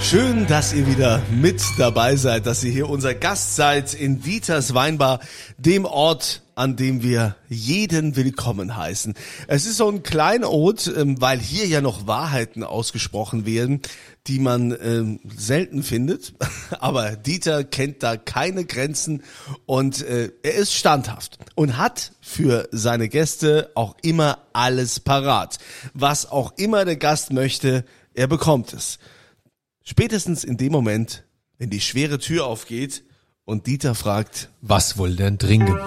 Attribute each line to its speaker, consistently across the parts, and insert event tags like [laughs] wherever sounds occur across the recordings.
Speaker 1: Schön, dass ihr wieder mit dabei seid, dass ihr hier unser Gast seid in Dieters Weinbar, dem Ort, an dem wir jeden willkommen heißen. Es ist so ein Kleinod, ähm, weil hier ja noch Wahrheiten ausgesprochen werden, die man ähm, selten findet. [laughs] Aber Dieter kennt da keine Grenzen und äh, er ist standhaft und hat für seine Gäste auch immer alles parat. Was auch immer der Gast möchte, er bekommt es. Spätestens in dem Moment, wenn die schwere Tür aufgeht und Dieter fragt,
Speaker 2: Was wohl denn trinken?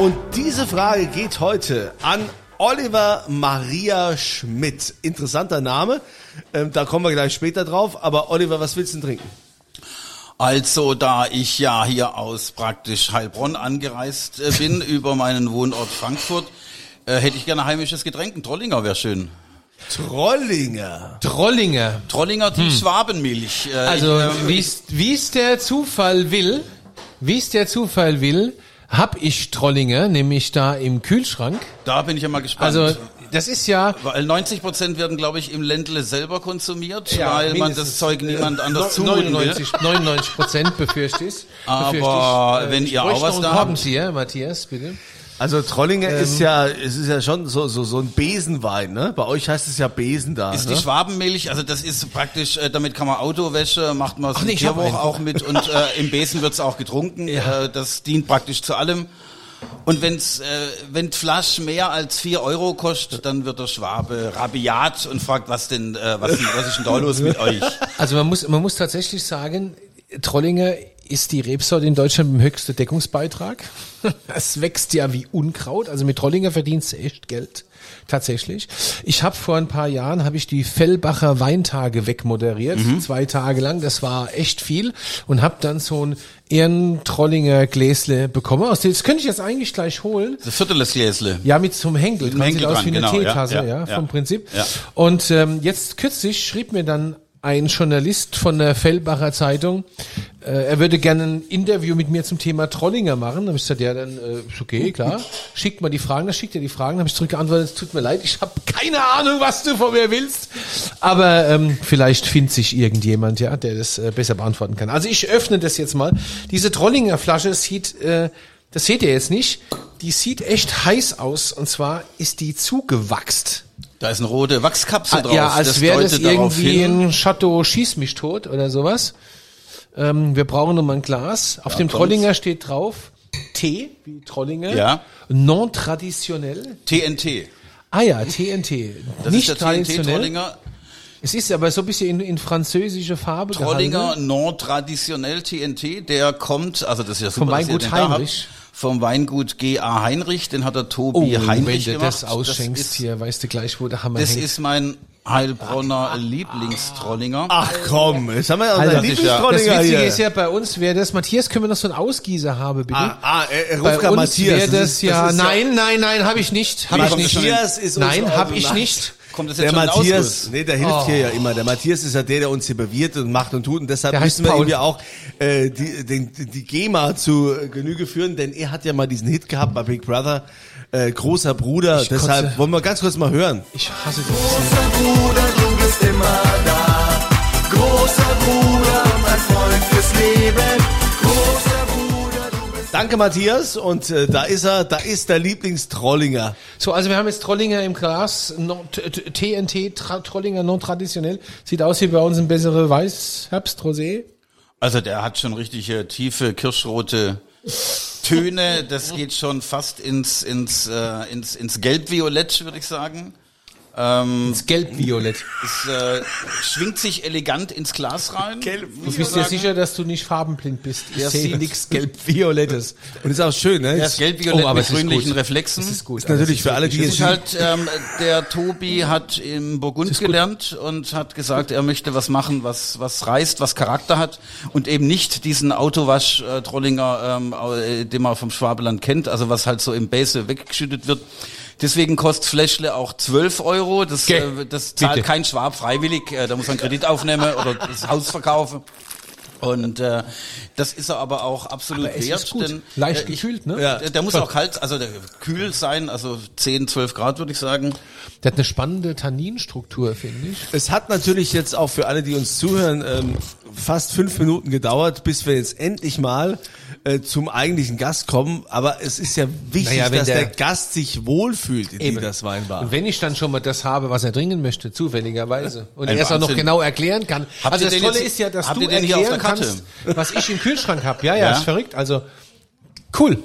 Speaker 1: Und diese Frage geht heute an Oliver Maria Schmidt. Interessanter Name. Ähm, da kommen wir gleich später drauf. Aber Oliver, was willst du denn trinken?
Speaker 3: Also, da ich ja hier aus praktisch Heilbronn angereist äh, bin, [laughs] über meinen Wohnort Frankfurt, äh, hätte ich gerne heimisches Getränk. Ein Trollinger wäre schön.
Speaker 1: Trollinger.
Speaker 2: Trollinger.
Speaker 3: Trollinger Tiefschwabenmilch. Äh,
Speaker 2: Also,
Speaker 3: ich, äh,
Speaker 2: wie es wie es der Zufall will, wie es der Zufall will, hab ich Trollinger, nämlich da im Kühlschrank.
Speaker 3: da bin ich ja mal gespannt.
Speaker 2: Also, das ist ja,
Speaker 3: weil 90 Prozent werden, glaube ich, im Ländle selber konsumiert,
Speaker 2: Ja,
Speaker 3: weil man das Zeug niemand anders zumuten will.
Speaker 2: 99, 99 Prozent befürchte ich. [laughs]
Speaker 3: Aber wenn ihr auch was da habt-
Speaker 2: Haben Sie, ja, Matthias, bitte.
Speaker 1: Also Trollinger ist ja, es ist ja schon so, so, so ein Besenwein, ne? Bei euch heißt es ja Besen da.
Speaker 3: Ist
Speaker 1: ne?
Speaker 3: die Schwabenmilch, also das ist praktisch, äh, damit kann man Autowäsche, macht man
Speaker 2: nee,
Speaker 3: Tierwoch auch mit und äh, im Besen wird's auch getrunken.
Speaker 2: Ja.
Speaker 3: Äh, das dient praktisch zu allem. Und wenn's, äh, wenn die Flasche mehr als vier Euro kostet, dann wird der Schwabe rabiat und fragt, was denn, äh, was, was ist denn da los mit [laughs] euch?
Speaker 2: Also man muss, man muss tatsächlich sagen, Trollinger ist die Rebsorte in Deutschland mit dem höchsten Deckungsbeitrag. [laughs] Es wächst ja wie Unkraut. Also mit Trollinger verdienst du echt Geld. Tatsächlich. Ich habe vor ein paar Jahren habe ich die Fellbacher Weintage wegmoderiert, zwei Tage lang. Das war echt viel und habe dann so ein Ehrentrollinger Gläsle bekommen. Aus dem- Das könnte ich jetzt eigentlich gleich holen.
Speaker 3: Das vierteles Gläsle.
Speaker 2: Ja, mit zum Henkel. dran.
Speaker 3: Henkel
Speaker 2: Sieht aus wie eine
Speaker 3: genau,
Speaker 2: Teetasse, ja,
Speaker 3: ja, ja.
Speaker 2: vom Prinzip.
Speaker 3: Ja.
Speaker 2: Und ähm, jetzt kürzlich schrieb mir dann ein Journalist von der Fellbacher Zeitung, äh, er würde gerne ein Interview mit mir zum Thema Trollinger machen. Da habe ich gesagt, ja, dann äh, ist okay, klar. Schickt mal die Fragen, dann schickt er die Fragen. Dann habe ich zurückgeantwortet, es tut mir leid, ich habe keine Ahnung, was du von mir willst. Aber ähm, vielleicht findet sich irgendjemand, ja, der das äh, besser beantworten kann. Also ich öffne das jetzt mal. Diese Trollinger Flasche sieht, äh, das seht ihr jetzt nicht, die sieht echt heiß aus. Und zwar ist die zugewachst.
Speaker 3: Da ist eine rote Wachskapsel drauf.
Speaker 2: Ja, als wäre das irgendwie ein Chateau Schieß mich tot oder sowas. Ähm, wir brauchen nochmal ein Glas. Auf
Speaker 3: Ja,
Speaker 2: dem
Speaker 3: kommt's.
Speaker 2: Trollinger steht drauf Tee, wie Trollinger.
Speaker 3: Ja.
Speaker 2: Non traditionell.
Speaker 3: TNT.
Speaker 2: Ah ja, TNT.
Speaker 3: Das
Speaker 2: Nicht
Speaker 3: ist der TNT
Speaker 2: traditionell.
Speaker 3: Trollinger.
Speaker 2: Es ist aber so ein bisschen in, in französische Farbe
Speaker 3: Trollinger
Speaker 2: gehalten.
Speaker 3: non traditionell TNT, der kommt, also das ist ja super, ihr
Speaker 2: Weingut
Speaker 3: den da habt. Vom Weingut G.A. Heinrich, den hat der
Speaker 2: Oh,
Speaker 3: Tobi
Speaker 2: wenn
Speaker 3: Heinrich
Speaker 2: du
Speaker 3: gemacht.
Speaker 2: das ausschenkst
Speaker 3: ist,
Speaker 2: hier, weißt du gleich, wo der Hammer
Speaker 3: Das
Speaker 2: hängt.
Speaker 3: ist mein Heilbronner Lieblingstrollinger.
Speaker 1: Ach komm, jetzt haben wir ja
Speaker 2: Alter,
Speaker 1: unseren
Speaker 3: das ist ja-
Speaker 2: das
Speaker 1: Lieblingstrollinger
Speaker 2: Witzige
Speaker 1: hier.
Speaker 2: ist ja bei uns, wäre das, Matthias, können wir noch so einen Ausgießer haben, bitte?
Speaker 1: Ah, ah, er, er
Speaker 2: Bei
Speaker 1: ruft gerade
Speaker 2: uns
Speaker 1: Matthias.
Speaker 2: wäre das,
Speaker 1: ist-
Speaker 2: ja,
Speaker 1: ist
Speaker 2: nein, nein, nein, habe ich nicht, habe
Speaker 1: Wie
Speaker 2: ich nicht.
Speaker 1: das? Matthias ist
Speaker 2: nein, habe ich nicht.
Speaker 3: Kommt das jetzt
Speaker 1: Der
Speaker 3: schon
Speaker 1: Matthias, nee, der hilft hier ja immer. Der Matthias ist ja der, der uns hier bewirtet und macht und tut. Und deshalb
Speaker 2: Der
Speaker 1: müssen wir ihm
Speaker 2: Paul.
Speaker 1: ja auch äh, die, den, die GEMA zu äh, Genüge führen, denn er hat ja mal diesen Hit gehabt bei Big Brother, äh, großer Bruder.
Speaker 2: Ich
Speaker 1: deshalb
Speaker 2: kotze.
Speaker 1: wollen wir ganz kurz mal hören.
Speaker 2: Ich hasse das.
Speaker 4: Großer Bruder, du bist immer da. Großer Bruder, mein Freund fürs Leben.
Speaker 1: Danke Matthias und äh, da ist er, da ist der Lieblingstrollinger.
Speaker 2: So, also wir haben jetzt Trollinger im Glas, non, T- T- TNT, tra, Trollinger non traditionell. Sieht aus wie bei uns ein bessere Weiß, Herbst, Rosé.
Speaker 3: Also der hat schon richtige tiefe kirschrote Töne. Das geht schon fast ins ins äh, ins ins Gelbviolett, würde ich sagen. Ähm,
Speaker 2: Das Gelb-Violett.
Speaker 3: es äh, schwingt sich elegant ins Glas rein.
Speaker 2: Du bist dir sicher, dass du nicht farbenblind bist. Ich
Speaker 3: Ja,
Speaker 2: sehe nichts Gelb-Violettes.
Speaker 1: Und ist auch schön, ne?
Speaker 3: Das Gelbviolett
Speaker 2: Oh, aber
Speaker 3: mit
Speaker 2: ist
Speaker 3: grünlichen
Speaker 2: gut.
Speaker 3: Reflexen.
Speaker 2: Das ist gut.
Speaker 1: Ist natürlich für alle, die
Speaker 3: Es
Speaker 1: jetzt
Speaker 3: ist halt, ähm, der Tobi hat im Burgund gelernt und hat gesagt, er möchte was machen, was, was reißt, was Charakter hat und eben nicht diesen Autowasch-Trollinger, ähm, äh, den man vom Schwabeland kennt, also was halt so im Base weggeschüttet wird. Deswegen kostet Fläschle auch 12 Euro. Das,
Speaker 2: Gell,
Speaker 3: äh, das zahlt
Speaker 2: bitte.
Speaker 3: kein Schwab freiwillig. Äh, da muss man Kredit aufnehmen oder das Haus verkaufen. Und äh, das ist er aber auch absolut
Speaker 2: Aber es
Speaker 3: wert.
Speaker 2: ist gut.
Speaker 3: Denn,
Speaker 2: Leicht
Speaker 3: äh,
Speaker 2: gekühlt, ne?
Speaker 1: Ja.
Speaker 3: Der, der muss auch kalt, also der, kühl sein, also 10, 12 Grad würde ich sagen.
Speaker 2: Der hat eine spannende Tanninstruktur, finde ich.
Speaker 1: Es hat natürlich jetzt auch für alle, die uns zuhören, ähm, fast fünf Minuten gedauert, bis wir jetzt endlich mal äh, zum eigentlichen Gast kommen. Aber es ist ja wichtig,
Speaker 2: Naja,
Speaker 1: dass der,
Speaker 2: der-
Speaker 1: Gast sich wohlfühlt in
Speaker 2: Eben.
Speaker 1: das Weinbar.
Speaker 2: Und wenn ich dann schon mal das habe, was er trinken möchte, zufälligerweise, und er es auch noch genau erklären kann.
Speaker 3: Habt
Speaker 2: also das Tolle
Speaker 3: jetzt-
Speaker 2: ist ja, dass du erklären kannst, was ich im Kühlschrank habe. Ja, ja,
Speaker 3: Ja.
Speaker 2: ist verrückt. Also cool.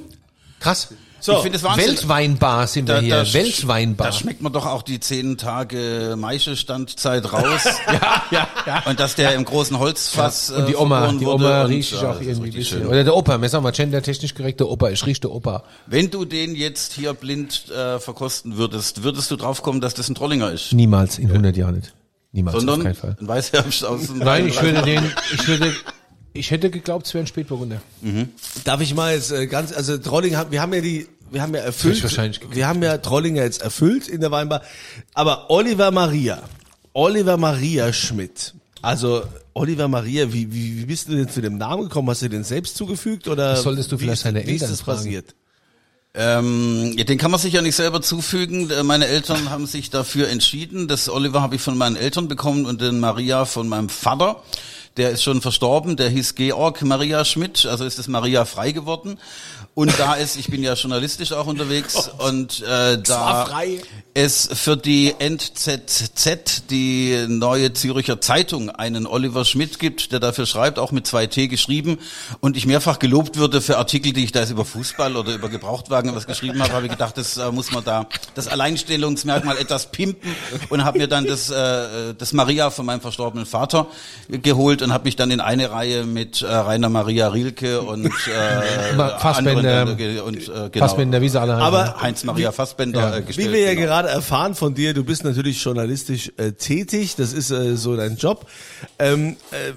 Speaker 2: Krass.
Speaker 1: So,
Speaker 3: ich finde es Wahnsinn.
Speaker 2: Weltweinbar sind wir hier.
Speaker 3: sch-
Speaker 2: Weltweinbar.
Speaker 3: Da schmeckt man doch auch die zehn Tage Maische-Standzeit raus. [laughs]
Speaker 2: ja, ja, ja.
Speaker 3: Und dass der im großen Holzfass
Speaker 2: Und die
Speaker 3: äh,
Speaker 2: Oma, die Oma ich
Speaker 3: ja,
Speaker 2: auch irgendwie bisschen.
Speaker 3: schön.
Speaker 2: Oder der Opa, wir sagen mal gendertechnisch korrekt, der Opa, ich rieche der Opa.
Speaker 3: Wenn du den jetzt hier blind äh, verkosten würdest, würdest du draufkommen, dass das ein Trollinger ist?
Speaker 2: Niemals, in 100 Jahren nicht. Niemals,
Speaker 3: Sondern
Speaker 2: auf keinen Fall.
Speaker 3: ein Weißherbst aus dem
Speaker 2: Nein, ich würde den, ich würde, ich hätte geglaubt, es wäre ein Spätburgunder.
Speaker 1: Darf ich mal jetzt äh, ganz, also Trolling, haben- wir haben ja die, wir haben ja erfüllt, wir haben ja Trollinger jetzt erfüllt in der Weinbar, aber Oliver Maria, Oliver Maria Schmidt, also Oliver Maria, wie, wie, wie bist du denn zu dem Namen gekommen? Hast du den selbst zugefügt oder
Speaker 2: Das solltest du
Speaker 1: wie
Speaker 2: vielleicht
Speaker 1: ist,
Speaker 2: deine
Speaker 1: wie ist
Speaker 2: Eltern
Speaker 1: das
Speaker 2: fragen.
Speaker 1: passiert?
Speaker 3: Ähm, ja, den kann man sich ja nicht selber zufügen. Äh, Meine Eltern haben sich dafür entschieden. Das Oliver habe ich von meinen Eltern bekommen und den Maria von meinem Vater. Der ist schon verstorben. Der hieß Georg Maria Schmidt. Also ist das Maria frei geworden. Und da ist, ich bin ja journalistisch auch unterwegs [laughs] und äh, da es für die NZZ, die neue Züricher Zeitung, einen Oliver Schmidt gibt, der dafür schreibt, auch mit zwei T geschrieben und ich mehrfach gelobt würde für Artikel, die ich da jetzt über Fußball oder über Gebrauchtwagen was geschrieben habe, habe ich gedacht, das äh, muss man da das Alleinstellungsmerkmal etwas pimpen und habe mir dann das, äh, das Maria von meinem verstorbenen Vater geholt und habe mich dann in eine Reihe mit äh, Rainer Maria Rielke und [laughs] äh,
Speaker 2: Fassbender,
Speaker 3: anderen, äh, und äh, genau,
Speaker 2: Fassbender, wie sie alle.
Speaker 1: Aber
Speaker 3: Heinz Maria Fassbender
Speaker 2: Ja.
Speaker 3: äh, gestellt.
Speaker 1: Wie wir ja
Speaker 3: genau.
Speaker 1: gerade erfahren von dir, du bist natürlich journalistisch äh, tätig, das ist äh, so dein Job. Ähm, äh,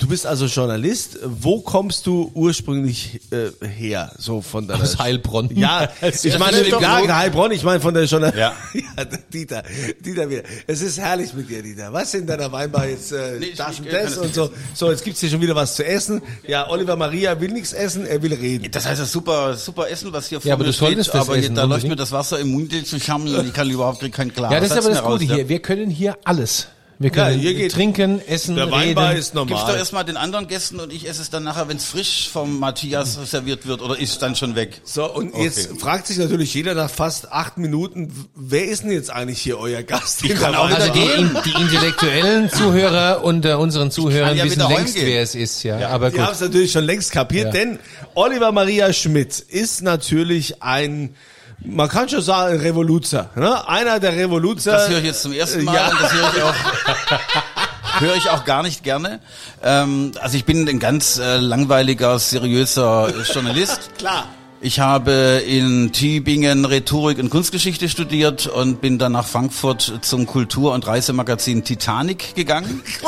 Speaker 1: du bist also Journalist. Wo kommst du ursprünglich äh, her? So von deiner
Speaker 2: Aus Heilbronn.
Speaker 1: Ja, [laughs] ich meine,
Speaker 2: schön.
Speaker 1: ja, Heilbronn, ich meine von der Journal
Speaker 3: Ja. [laughs]
Speaker 1: ja, Dieter, Dieter wieder. Es ist herrlich mit dir, Dieter. Was in deiner Weinbar jetzt äh,
Speaker 3: Nee,
Speaker 1: das
Speaker 3: ich-
Speaker 1: und
Speaker 3: ich-
Speaker 1: das und so. So, jetzt gibt's hier schon wieder was zu essen. Ja, Oliver Maria will nichts essen, er will reden.
Speaker 3: Das heißt, das super, super Essen, was hier vor
Speaker 2: Ja, aber
Speaker 3: mir steht,
Speaker 2: das
Speaker 3: aber
Speaker 2: essen,
Speaker 3: da läuft mir das Wasser im Mund zusammen und ich kann überhaupt kein klar.
Speaker 2: ja, das ist aber das Gute
Speaker 3: raus,
Speaker 2: hier. Wir können hier alles. Wir
Speaker 1: Ja,
Speaker 2: können
Speaker 1: hier geht-
Speaker 2: trinken, essen,
Speaker 1: Der Weinbar
Speaker 2: reden.
Speaker 1: ist
Speaker 3: Gib's doch
Speaker 1: normal.
Speaker 3: erstmal den anderen Gästen und ich esse es dann nachher, wenn es frisch vom Matthias serviert wird oder ist es dann schon weg?
Speaker 1: So, und jetzt fragt sich natürlich jeder nach fast acht Minuten, wer ist denn jetzt eigentlich hier euer Gast? Ich
Speaker 3: kann auch
Speaker 2: Also die,
Speaker 3: gehen.
Speaker 2: die intellektuellen Zuhörer unter unseren Zuhörern
Speaker 3: ja
Speaker 2: wissen längst,
Speaker 3: heimgehen.
Speaker 2: wer es ist. Ja, aber
Speaker 1: Die
Speaker 2: gut.
Speaker 1: haben es natürlich schon längst kapiert,
Speaker 2: Ja.
Speaker 1: denn Oliver Maria Schmidt ist natürlich ein, man kann schon sagen, Revoluzer. Ne? Einer der Revoluzer.
Speaker 3: Das höre ich jetzt zum ersten Mal
Speaker 1: Ja.
Speaker 3: und das höre ich auch. [laughs] Höre ich auch gar nicht gerne. Ähm, also ich bin ein ganz äh, langweiliger, seriöser Journalist. [laughs]
Speaker 1: Klar.
Speaker 3: Ich habe in Tübingen Rhetorik und Kunstgeschichte studiert und bin dann nach Frankfurt zum Kultur- und Reisemagazin Titanic gegangen. [laughs]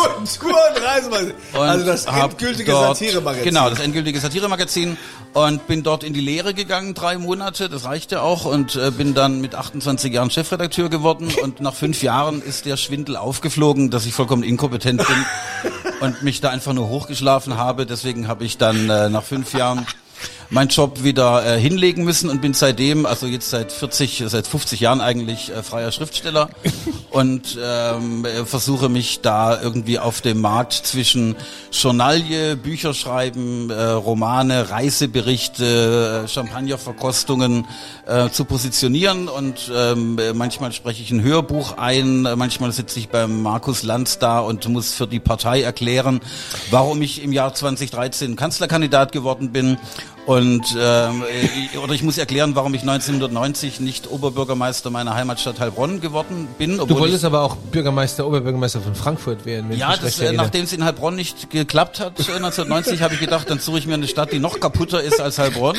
Speaker 1: Reisemann.
Speaker 3: Und
Speaker 1: Also das endgültige
Speaker 3: dort-
Speaker 1: Satiremagazin.
Speaker 3: Genau, das endgültige Satiremagazin. Und bin dort in die Lehre gegangen, drei Monate, das reichte auch. Und äh, bin dann mit 28 Jahren Chefredakteur geworden. Und nach fünf Jahren ist der Schwindel aufgeflogen, dass ich vollkommen inkompetent bin [laughs] und mich da einfach nur hochgeschlafen habe. Deswegen habe ich dann äh, nach fünf Jahren meinen Job wieder äh, hinlegen müssen und bin seitdem, also jetzt seit 40, seit 50 Jahren eigentlich äh, freier Schriftsteller [laughs] und ähm, äh, versuche mich da irgendwie auf dem Markt zwischen Journalie, Bücher schreiben, äh, Romane, Reiseberichte, äh, Champagnerverkostungen äh, zu positionieren und ähm, äh, manchmal spreche ich ein Hörbuch ein, manchmal sitze ich beim Markus Lanz da und muss für die Partei erklären, warum ich im Jahr 2013 Kanzlerkandidat geworden bin und ähm, äh, oder ich muss erklären, warum ich 1990 nicht Oberbürgermeister meiner Heimatstadt Heilbronn geworden bin.
Speaker 2: Du wolltest aber auch Bürgermeister, Oberbürgermeister von Frankfurt werden. Wenn
Speaker 3: ja, das, äh, nachdem es in Heilbronn nicht geklappt hat, äh, 1990, habe ich gedacht, dann suche ich mir eine Stadt, die noch kaputter ist als Heilbronn.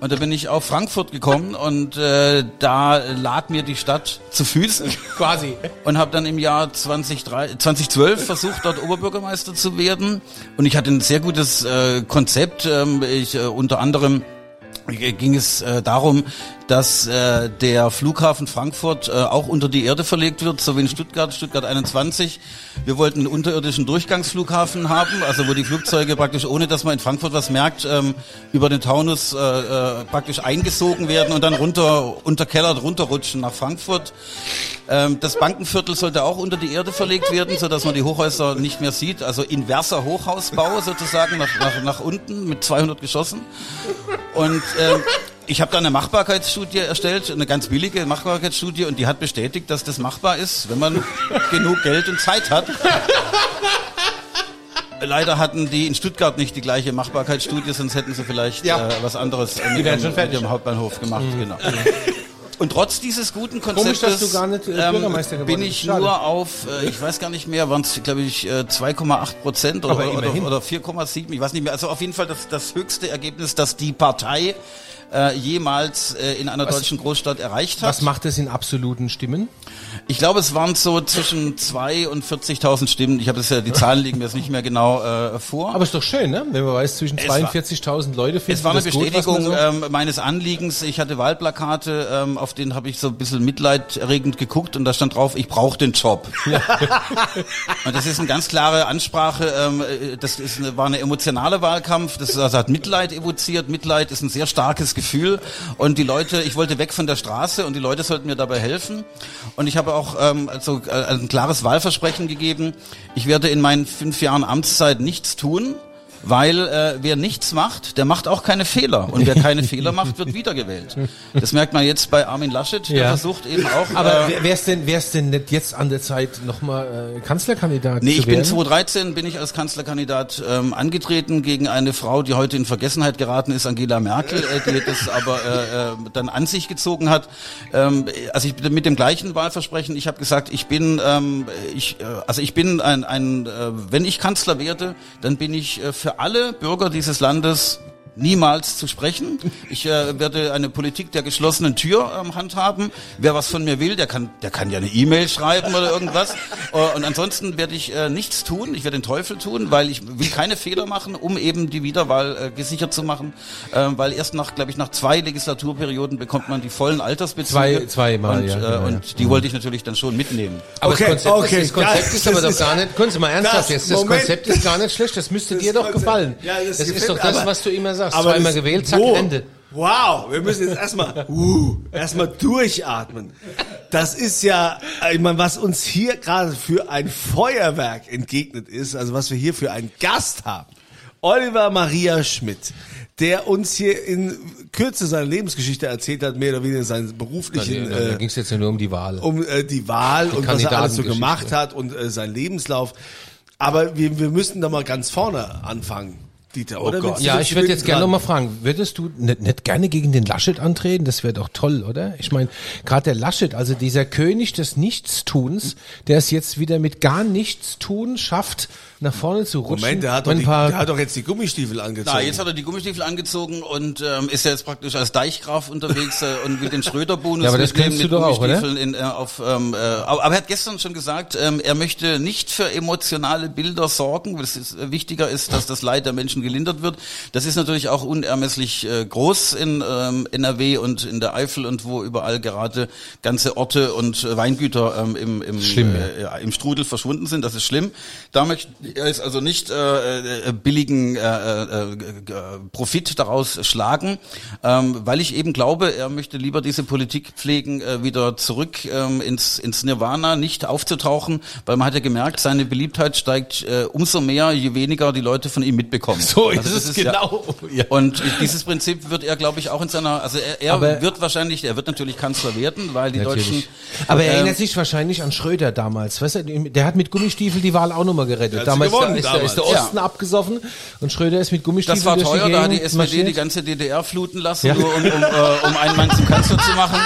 Speaker 3: Und da bin ich auf Frankfurt gekommen und äh, da lag mir die Stadt zu Füßen
Speaker 2: quasi.
Speaker 3: und habe dann im Jahr 2003, 2012 versucht, dort Oberbürgermeister zu werden. Und ich hatte ein sehr gutes äh, Konzept. Ähm, ich äh, unter anderem ging es äh, darum, dass äh, der Flughafen Frankfurt äh, auch unter die Erde verlegt wird, so wie in Stuttgart, Stuttgart 21. Wir wollten einen unterirdischen Durchgangsflughafen haben, also wo die Flugzeuge praktisch, ohne dass man in Frankfurt was merkt, ähm, über den Taunus äh, äh, praktisch eingesogen werden und dann runter, unterkellert runterrutschen nach Frankfurt. Ähm, das Bankenviertel sollte auch unter die Erde verlegt werden, so dass man die Hochhäuser nicht mehr sieht. Also inverser Hochhausbau sozusagen nach, nach, nach unten mit 200 Geschossen. Und ähm, ich habe da eine Machbarkeitsstudie erstellt, eine ganz billige Machbarkeitsstudie, und die hat bestätigt, dass das machbar ist, wenn man [laughs] genug Geld und Zeit hat. Leider hatten die in Stuttgart nicht die gleiche Machbarkeitsstudie, sonst hätten sie vielleicht
Speaker 2: Ja.
Speaker 3: äh, was anderes äh, mit,
Speaker 2: fertig.
Speaker 3: mit dem Hauptbahnhof gemacht. Genau. Und trotz dieses guten Konzeptes
Speaker 2: Komisch, dass nicht, äh, geworden
Speaker 3: bin ich
Speaker 2: Schade.
Speaker 3: nur auf, äh, ich weiß gar nicht mehr, waren es glaube ich äh, 2,8 Prozent oder, oder, oder 4,7, ich weiß nicht mehr. Also auf jeden Fall das, das höchste Ergebnis, das die Partei äh, jemals äh, in einer deutschen Großstadt erreicht hat.
Speaker 2: Was macht es in absoluten Stimmen?
Speaker 3: Ich glaube, es waren so zwischen 2 und 40.000 Stimmen. Ich habe das ja, die Zahlen liegen mir jetzt nicht mehr genau äh, vor.
Speaker 2: Aber ist doch schön, ne? Wenn man weiß, zwischen
Speaker 3: Es war-
Speaker 2: 42.000 Leute finden
Speaker 3: Es war eine
Speaker 2: das gut, was
Speaker 3: Bestätigung
Speaker 2: so-
Speaker 3: ähm, meines Anliegens. Ich hatte Wahlplakate, ähm, auf denen habe ich so ein bisschen mitleiderregend geguckt und da stand drauf, ich brauche den Job. [laughs] und das ist eine ganz klare Ansprache. Ähm, äh, das ist eine, war eine emotionale Wahlkampf. Das also hat Mitleid evoziert. Mitleid ist ein sehr starkes Gefühl. Und die Leute, ich wollte weg von der Straße und die Leute sollten mir dabei helfen. Und ich habe auch ähm, also, äh, ein klares Wahlversprechen gegeben. Ich werde in meinen fünf Jahren Amtszeit nichts tun. Weil äh, wer nichts macht, der macht auch keine Fehler. Und wer keine [laughs] Fehler macht, wird wiedergewählt. Das merkt man jetzt bei Armin Laschet, der
Speaker 2: Ja.
Speaker 3: versucht eben auch.
Speaker 2: Aber
Speaker 3: äh,
Speaker 2: wäre es denn, wär's denn nicht jetzt an der Zeit, nochmal äh, Kanzlerkandidat
Speaker 3: Nee, ich bin
Speaker 2: werden?
Speaker 3: 2013 bin ich als Kanzlerkandidat ähm, angetreten gegen eine Frau, die heute in Vergessenheit geraten ist, Angela Merkel, äh, die das aber äh, äh, dann an sich gezogen hat. Ähm, also ich bin mit dem gleichen Wahlversprechen. Ich habe gesagt, ich bin, ähm, ich, äh, also ich bin ein, ein äh, wenn ich Kanzler werde, dann bin ich äh, für alle Bürger dieses Landes niemals zu sprechen. Ich äh, werde eine Politik der geschlossenen Tür ähm, handhaben. Wer was von mir will, der kann, der kann ja eine E-Mail schreiben oder irgendwas. Äh, und ansonsten werde ich äh, nichts tun. Ich werde den Teufel tun, weil ich will keine Fehler machen, um eben die Wiederwahl äh, gesichert zu machen. Äh, weil erst nach, glaube ich, nach zwei Legislaturperioden bekommt man die vollen Altersbezüge.
Speaker 2: Zwei- zweimal,
Speaker 3: und,
Speaker 2: ja,
Speaker 3: äh,
Speaker 2: genau, ja.
Speaker 3: und die wollte ich natürlich dann schon mitnehmen.
Speaker 2: Aber
Speaker 1: Okay,
Speaker 2: das Konzept,
Speaker 1: okay,
Speaker 2: ist, das Konzept
Speaker 1: das-
Speaker 2: ist aber
Speaker 1: das
Speaker 2: doch
Speaker 1: ist-
Speaker 2: gar nicht, können Sie mal ernsthaft
Speaker 1: das-
Speaker 2: jetzt, das
Speaker 1: Moment.
Speaker 2: Konzept ist gar nicht schlecht, das müsste dir doch
Speaker 1: Konzept-
Speaker 2: gefallen.
Speaker 1: Ja, das
Speaker 2: das ist doch das, was du immer sagst.
Speaker 1: Aber
Speaker 2: Zweimal gewählt, zack,
Speaker 1: wo?
Speaker 2: Ende.
Speaker 1: Wow, wir müssen jetzt erstmal, uh, erstmal durchatmen. Das ist ja, ich meine, was uns hier gerade für ein Feuerwerk entgegnet ist, also was wir hier für einen Gast haben. Oliver Maria Schmidt, der uns hier in Kürze seine Lebensgeschichte erzählt hat, mehr oder weniger seinen beruflichen,
Speaker 2: da
Speaker 1: äh,
Speaker 2: ging es jetzt ja nur um die Wahl.
Speaker 1: um äh, die Wahl und was er alles so gemacht hat und äh, sein Lebenslauf. Aber wir, wir müssen da mal ganz vorne anfangen, Dieter, oder?
Speaker 3: Gott.
Speaker 1: Willst du-
Speaker 2: Ja, ich würde jetzt gerne
Speaker 1: dran?
Speaker 2: noch mal fragen, würdest du nicht, nicht gerne gegen den Laschet antreten? Das wäre doch toll, oder? Ich meine, gerade der Laschet, also dieser König des Nichtstuns, der es jetzt wieder mit gar nichts tun schafft, nach vorne zu rutschen.
Speaker 1: Moment, der hat, doch die,
Speaker 2: ein paar,
Speaker 1: der hat doch jetzt die Gummistiefel angezogen.
Speaker 3: Na, jetzt hat er die Gummistiefel angezogen und ähm, ist ja jetzt praktisch als Deichgraf unterwegs äh, und will den Schröder-Bonus
Speaker 2: Ja, aber das
Speaker 3: mitnehmen
Speaker 2: kennst du
Speaker 3: mit
Speaker 2: doch auch, oder?
Speaker 3: Gummistiefeln In, äh, auf, ähm, äh, aber, aber er hat gestern schon gesagt, ähm, er möchte nicht für emotionale Bilder sorgen, weil es ist, äh, wichtiger ist, dass das Leid der Menschen gelindert wird. Das ist natürlich auch unermesslich äh, groß in ähm, NRW und in der Eifel und wo überall gerade ganze Orte und äh, Weingüter ähm, im, im,
Speaker 2: Schlimm,
Speaker 3: äh, ja, im Strudel verschwunden sind. Das ist schlimm. Da möchte er ist also nicht äh, äh, billigen äh, äh, g- g- Profit daraus schlagen, ähm, weil ich eben glaube, er möchte lieber diese Politik pflegen, äh, wieder zurück ähm, ins, ins Nirvana, nicht aufzutauchen, weil man hat ja gemerkt, seine Beliebtheit steigt äh, umso mehr, je weniger die Leute von ihm mitbekommen.
Speaker 2: So ist
Speaker 3: Also das
Speaker 2: es
Speaker 3: ja-
Speaker 2: genau. Ja.
Speaker 3: Und dieses Prinzip wird er, glaube ich, auch in seiner, also er, er
Speaker 2: Aber-
Speaker 3: wird wahrscheinlich, er wird natürlich Kanzler werden, weil die
Speaker 2: Natürlich.
Speaker 3: Deutschen.
Speaker 2: Aber er
Speaker 3: ähm,
Speaker 2: erinnert sich wahrscheinlich an Schröder damals. Weißt du, der hat mit Gummistiefel die Wahl auch nochmal gerettet.
Speaker 1: sie
Speaker 2: Damals
Speaker 1: gewonnen
Speaker 2: da
Speaker 1: damals.
Speaker 2: ist der Osten abgesoffen und Schröder ist mit Gummistiefeln
Speaker 3: Das war teuer,
Speaker 2: die
Speaker 3: da hat die SPD die
Speaker 2: marschiert.
Speaker 3: ganze DDR fluten lassen,
Speaker 2: Ja.
Speaker 3: nur um, um, äh, um einen Mann zum Kanzler zu machen.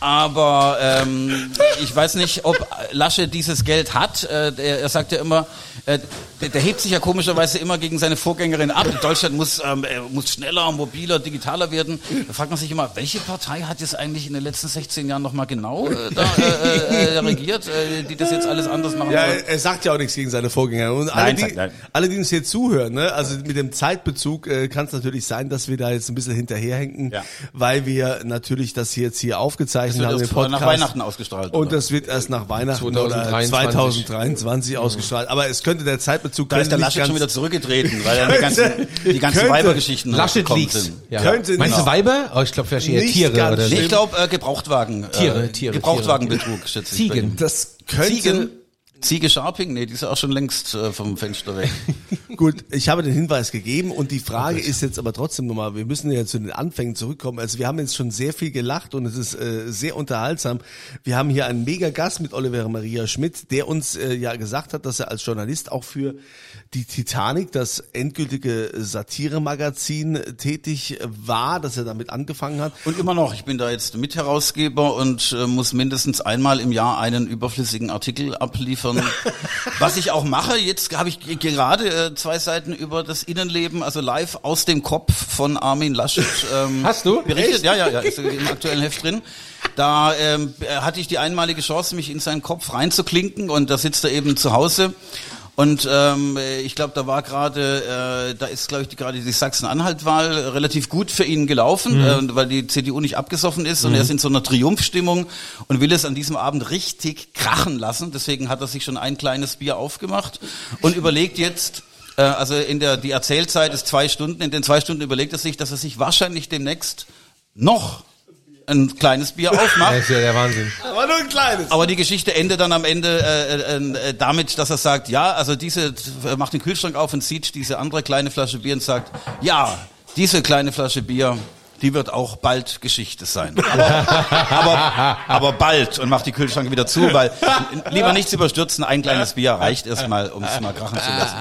Speaker 3: Aber ähm, ich weiß nicht, ob Lasche dieses Geld hat. Äh, der, er sagt ja immer, äh, der, der hebt sich ja komischerweise immer gegen seine Vorgängerin ab. Deutschland muss, ähm, äh, muss schneller, mobiler, digitaler werden. Da fragt man sich immer, welche Partei hat jetzt eigentlich in den letzten 16 Jahren nochmal genau äh, da, äh, äh, regiert, äh, die das jetzt alles anders machen
Speaker 1: Ja,
Speaker 3: soll?
Speaker 1: er, sagt ja auch nichts gegen seine Vorgänger. Und alle,
Speaker 3: Nein,
Speaker 1: die,
Speaker 3: sagt- nein.
Speaker 1: alle, die uns hier zuhören, ne, also mit dem Zeitbezug äh, kann es natürlich sein, dass wir da jetzt ein bisschen hinterherhinken,
Speaker 3: Ja.
Speaker 1: weil wir natürlich das hier jetzt hier aufgezeichnet
Speaker 3: Das
Speaker 1: haben,
Speaker 3: wird erst
Speaker 1: Podcast.
Speaker 3: nach Weihnachten ausgestrahlt.
Speaker 1: Und
Speaker 3: oder?
Speaker 1: das wird erst nach Weihnachten
Speaker 2: 2023.
Speaker 1: oder 2023 ausgestrahlt. Aber es könnte der Zeitbezug
Speaker 3: da ist der
Speaker 1: könnte
Speaker 3: Laschet schon
Speaker 1: ganz-
Speaker 3: wieder zurückgetreten, weil dann die [laughs] ganzen, die ganzen
Speaker 1: Könnte.
Speaker 3: Weibergeschichten
Speaker 2: Laschet
Speaker 3: rausgekommen
Speaker 2: Leaks.
Speaker 3: sind.
Speaker 2: Ja.
Speaker 1: Könnte
Speaker 2: Meinst
Speaker 1: nicht.
Speaker 2: du Weiber? Oh, ich glaube vielleicht eher Tiere oder
Speaker 3: Nee,
Speaker 1: schlimm.
Speaker 3: ich glaube äh, Gebrauchtwagen.
Speaker 2: Tiere,
Speaker 3: äh,
Speaker 2: Tiere,
Speaker 3: Gebrauchtwagenbetrug, schätze ich.
Speaker 2: Ziegen.
Speaker 1: Das könnte
Speaker 3: Ziegen. Ziege Sharping? Nee, die ist ja auch schon längst äh, vom Fenster weg. [laughs]
Speaker 1: Gut, ich habe den Hinweis gegeben und die Frage ist jetzt aber trotzdem nochmal, wir müssen ja zu den Anfängen zurückkommen. Also wir haben jetzt schon sehr viel gelacht und es ist äh, sehr unterhaltsam. Wir haben hier einen mega Gast mit Oliver Maria Schmidt, der uns äh, ja gesagt hat, dass er als Journalist auch für die Titanic, das endgültige Satire-Magazin, tätig war, dass er damit angefangen hat.
Speaker 3: Und immer noch, ich bin da jetzt Mitherausgeber und äh, muss mindestens einmal im Jahr einen überflüssigen Artikel abliefern. Was ich auch mache, jetzt habe ich gerade äh, zwei Seiten über das Innenleben, also live aus dem Kopf von Armin Laschet ähm,
Speaker 2: Hast du?
Speaker 3: berichtet. Ja, ja, ja, ist im aktuellen Heft drin. Da ähm, hatte ich die einmalige Chance, mich in seinen Kopf reinzuklinken und da sitzt er eben zu Hause. Und ähm, ich glaube, da war gerade, äh, da ist, glaube ich, die, gerade die Sachsen-Anhalt-Wahl relativ gut für ihn gelaufen, äh, weil die CDU nicht abgesoffen ist und er ist in so einer Triumphstimmung und will es an diesem Abend richtig krachen lassen. Deswegen hat er sich schon ein kleines Bier aufgemacht und überlegt jetzt, äh, also in der die Erzählzeit ist zwei Stunden, in den zwei Stunden überlegt er sich, dass er sich wahrscheinlich demnächst noch ein kleines Bier aufmacht.
Speaker 2: Das ist ja der Wahnsinn.
Speaker 1: Aber nur ein kleines.
Speaker 3: Aber die Geschichte endet dann am Ende äh, äh, äh, damit, dass er sagt, ja, also diese er macht den Kühlschrank auf und sieht diese andere kleine Flasche Bier und sagt, ja, diese kleine Flasche Bier, die wird auch bald Geschichte sein. [laughs] Aber, aber, aber bald und macht die Kühlschrank wieder zu, weil lieber nichts überstürzen, ein kleines Bier reicht erstmal, um es mal krachen zu lassen.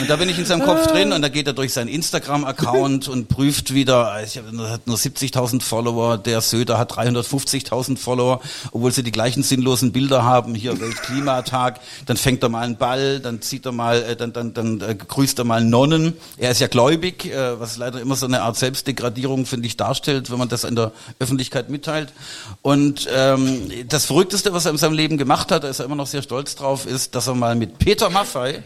Speaker 3: Und da bin ich in seinem Kopf drin und da geht er durch seinen Instagram-Account und prüft wieder, ich hab, er hat nur 70.000 Follower, der Söder hat 350.000 Follower, obwohl sie die gleichen sinnlosen Bilder haben, hier Weltklimatag, dann fängt er mal einen Ball, dann zieht er mal, äh, dann, dann, dann äh, grüßt er mal Nonnen. Er ist ja gläubig, äh, was leider immer so eine Art Selbstdegradierung, finde ich, darstellt, wenn man das in der Öffentlichkeit mitteilt. Und ähm, das Verrückteste, was er in seinem Leben gemacht hat, da ist er immer noch sehr stolz drauf, ist, dass er mal mit Peter Maffei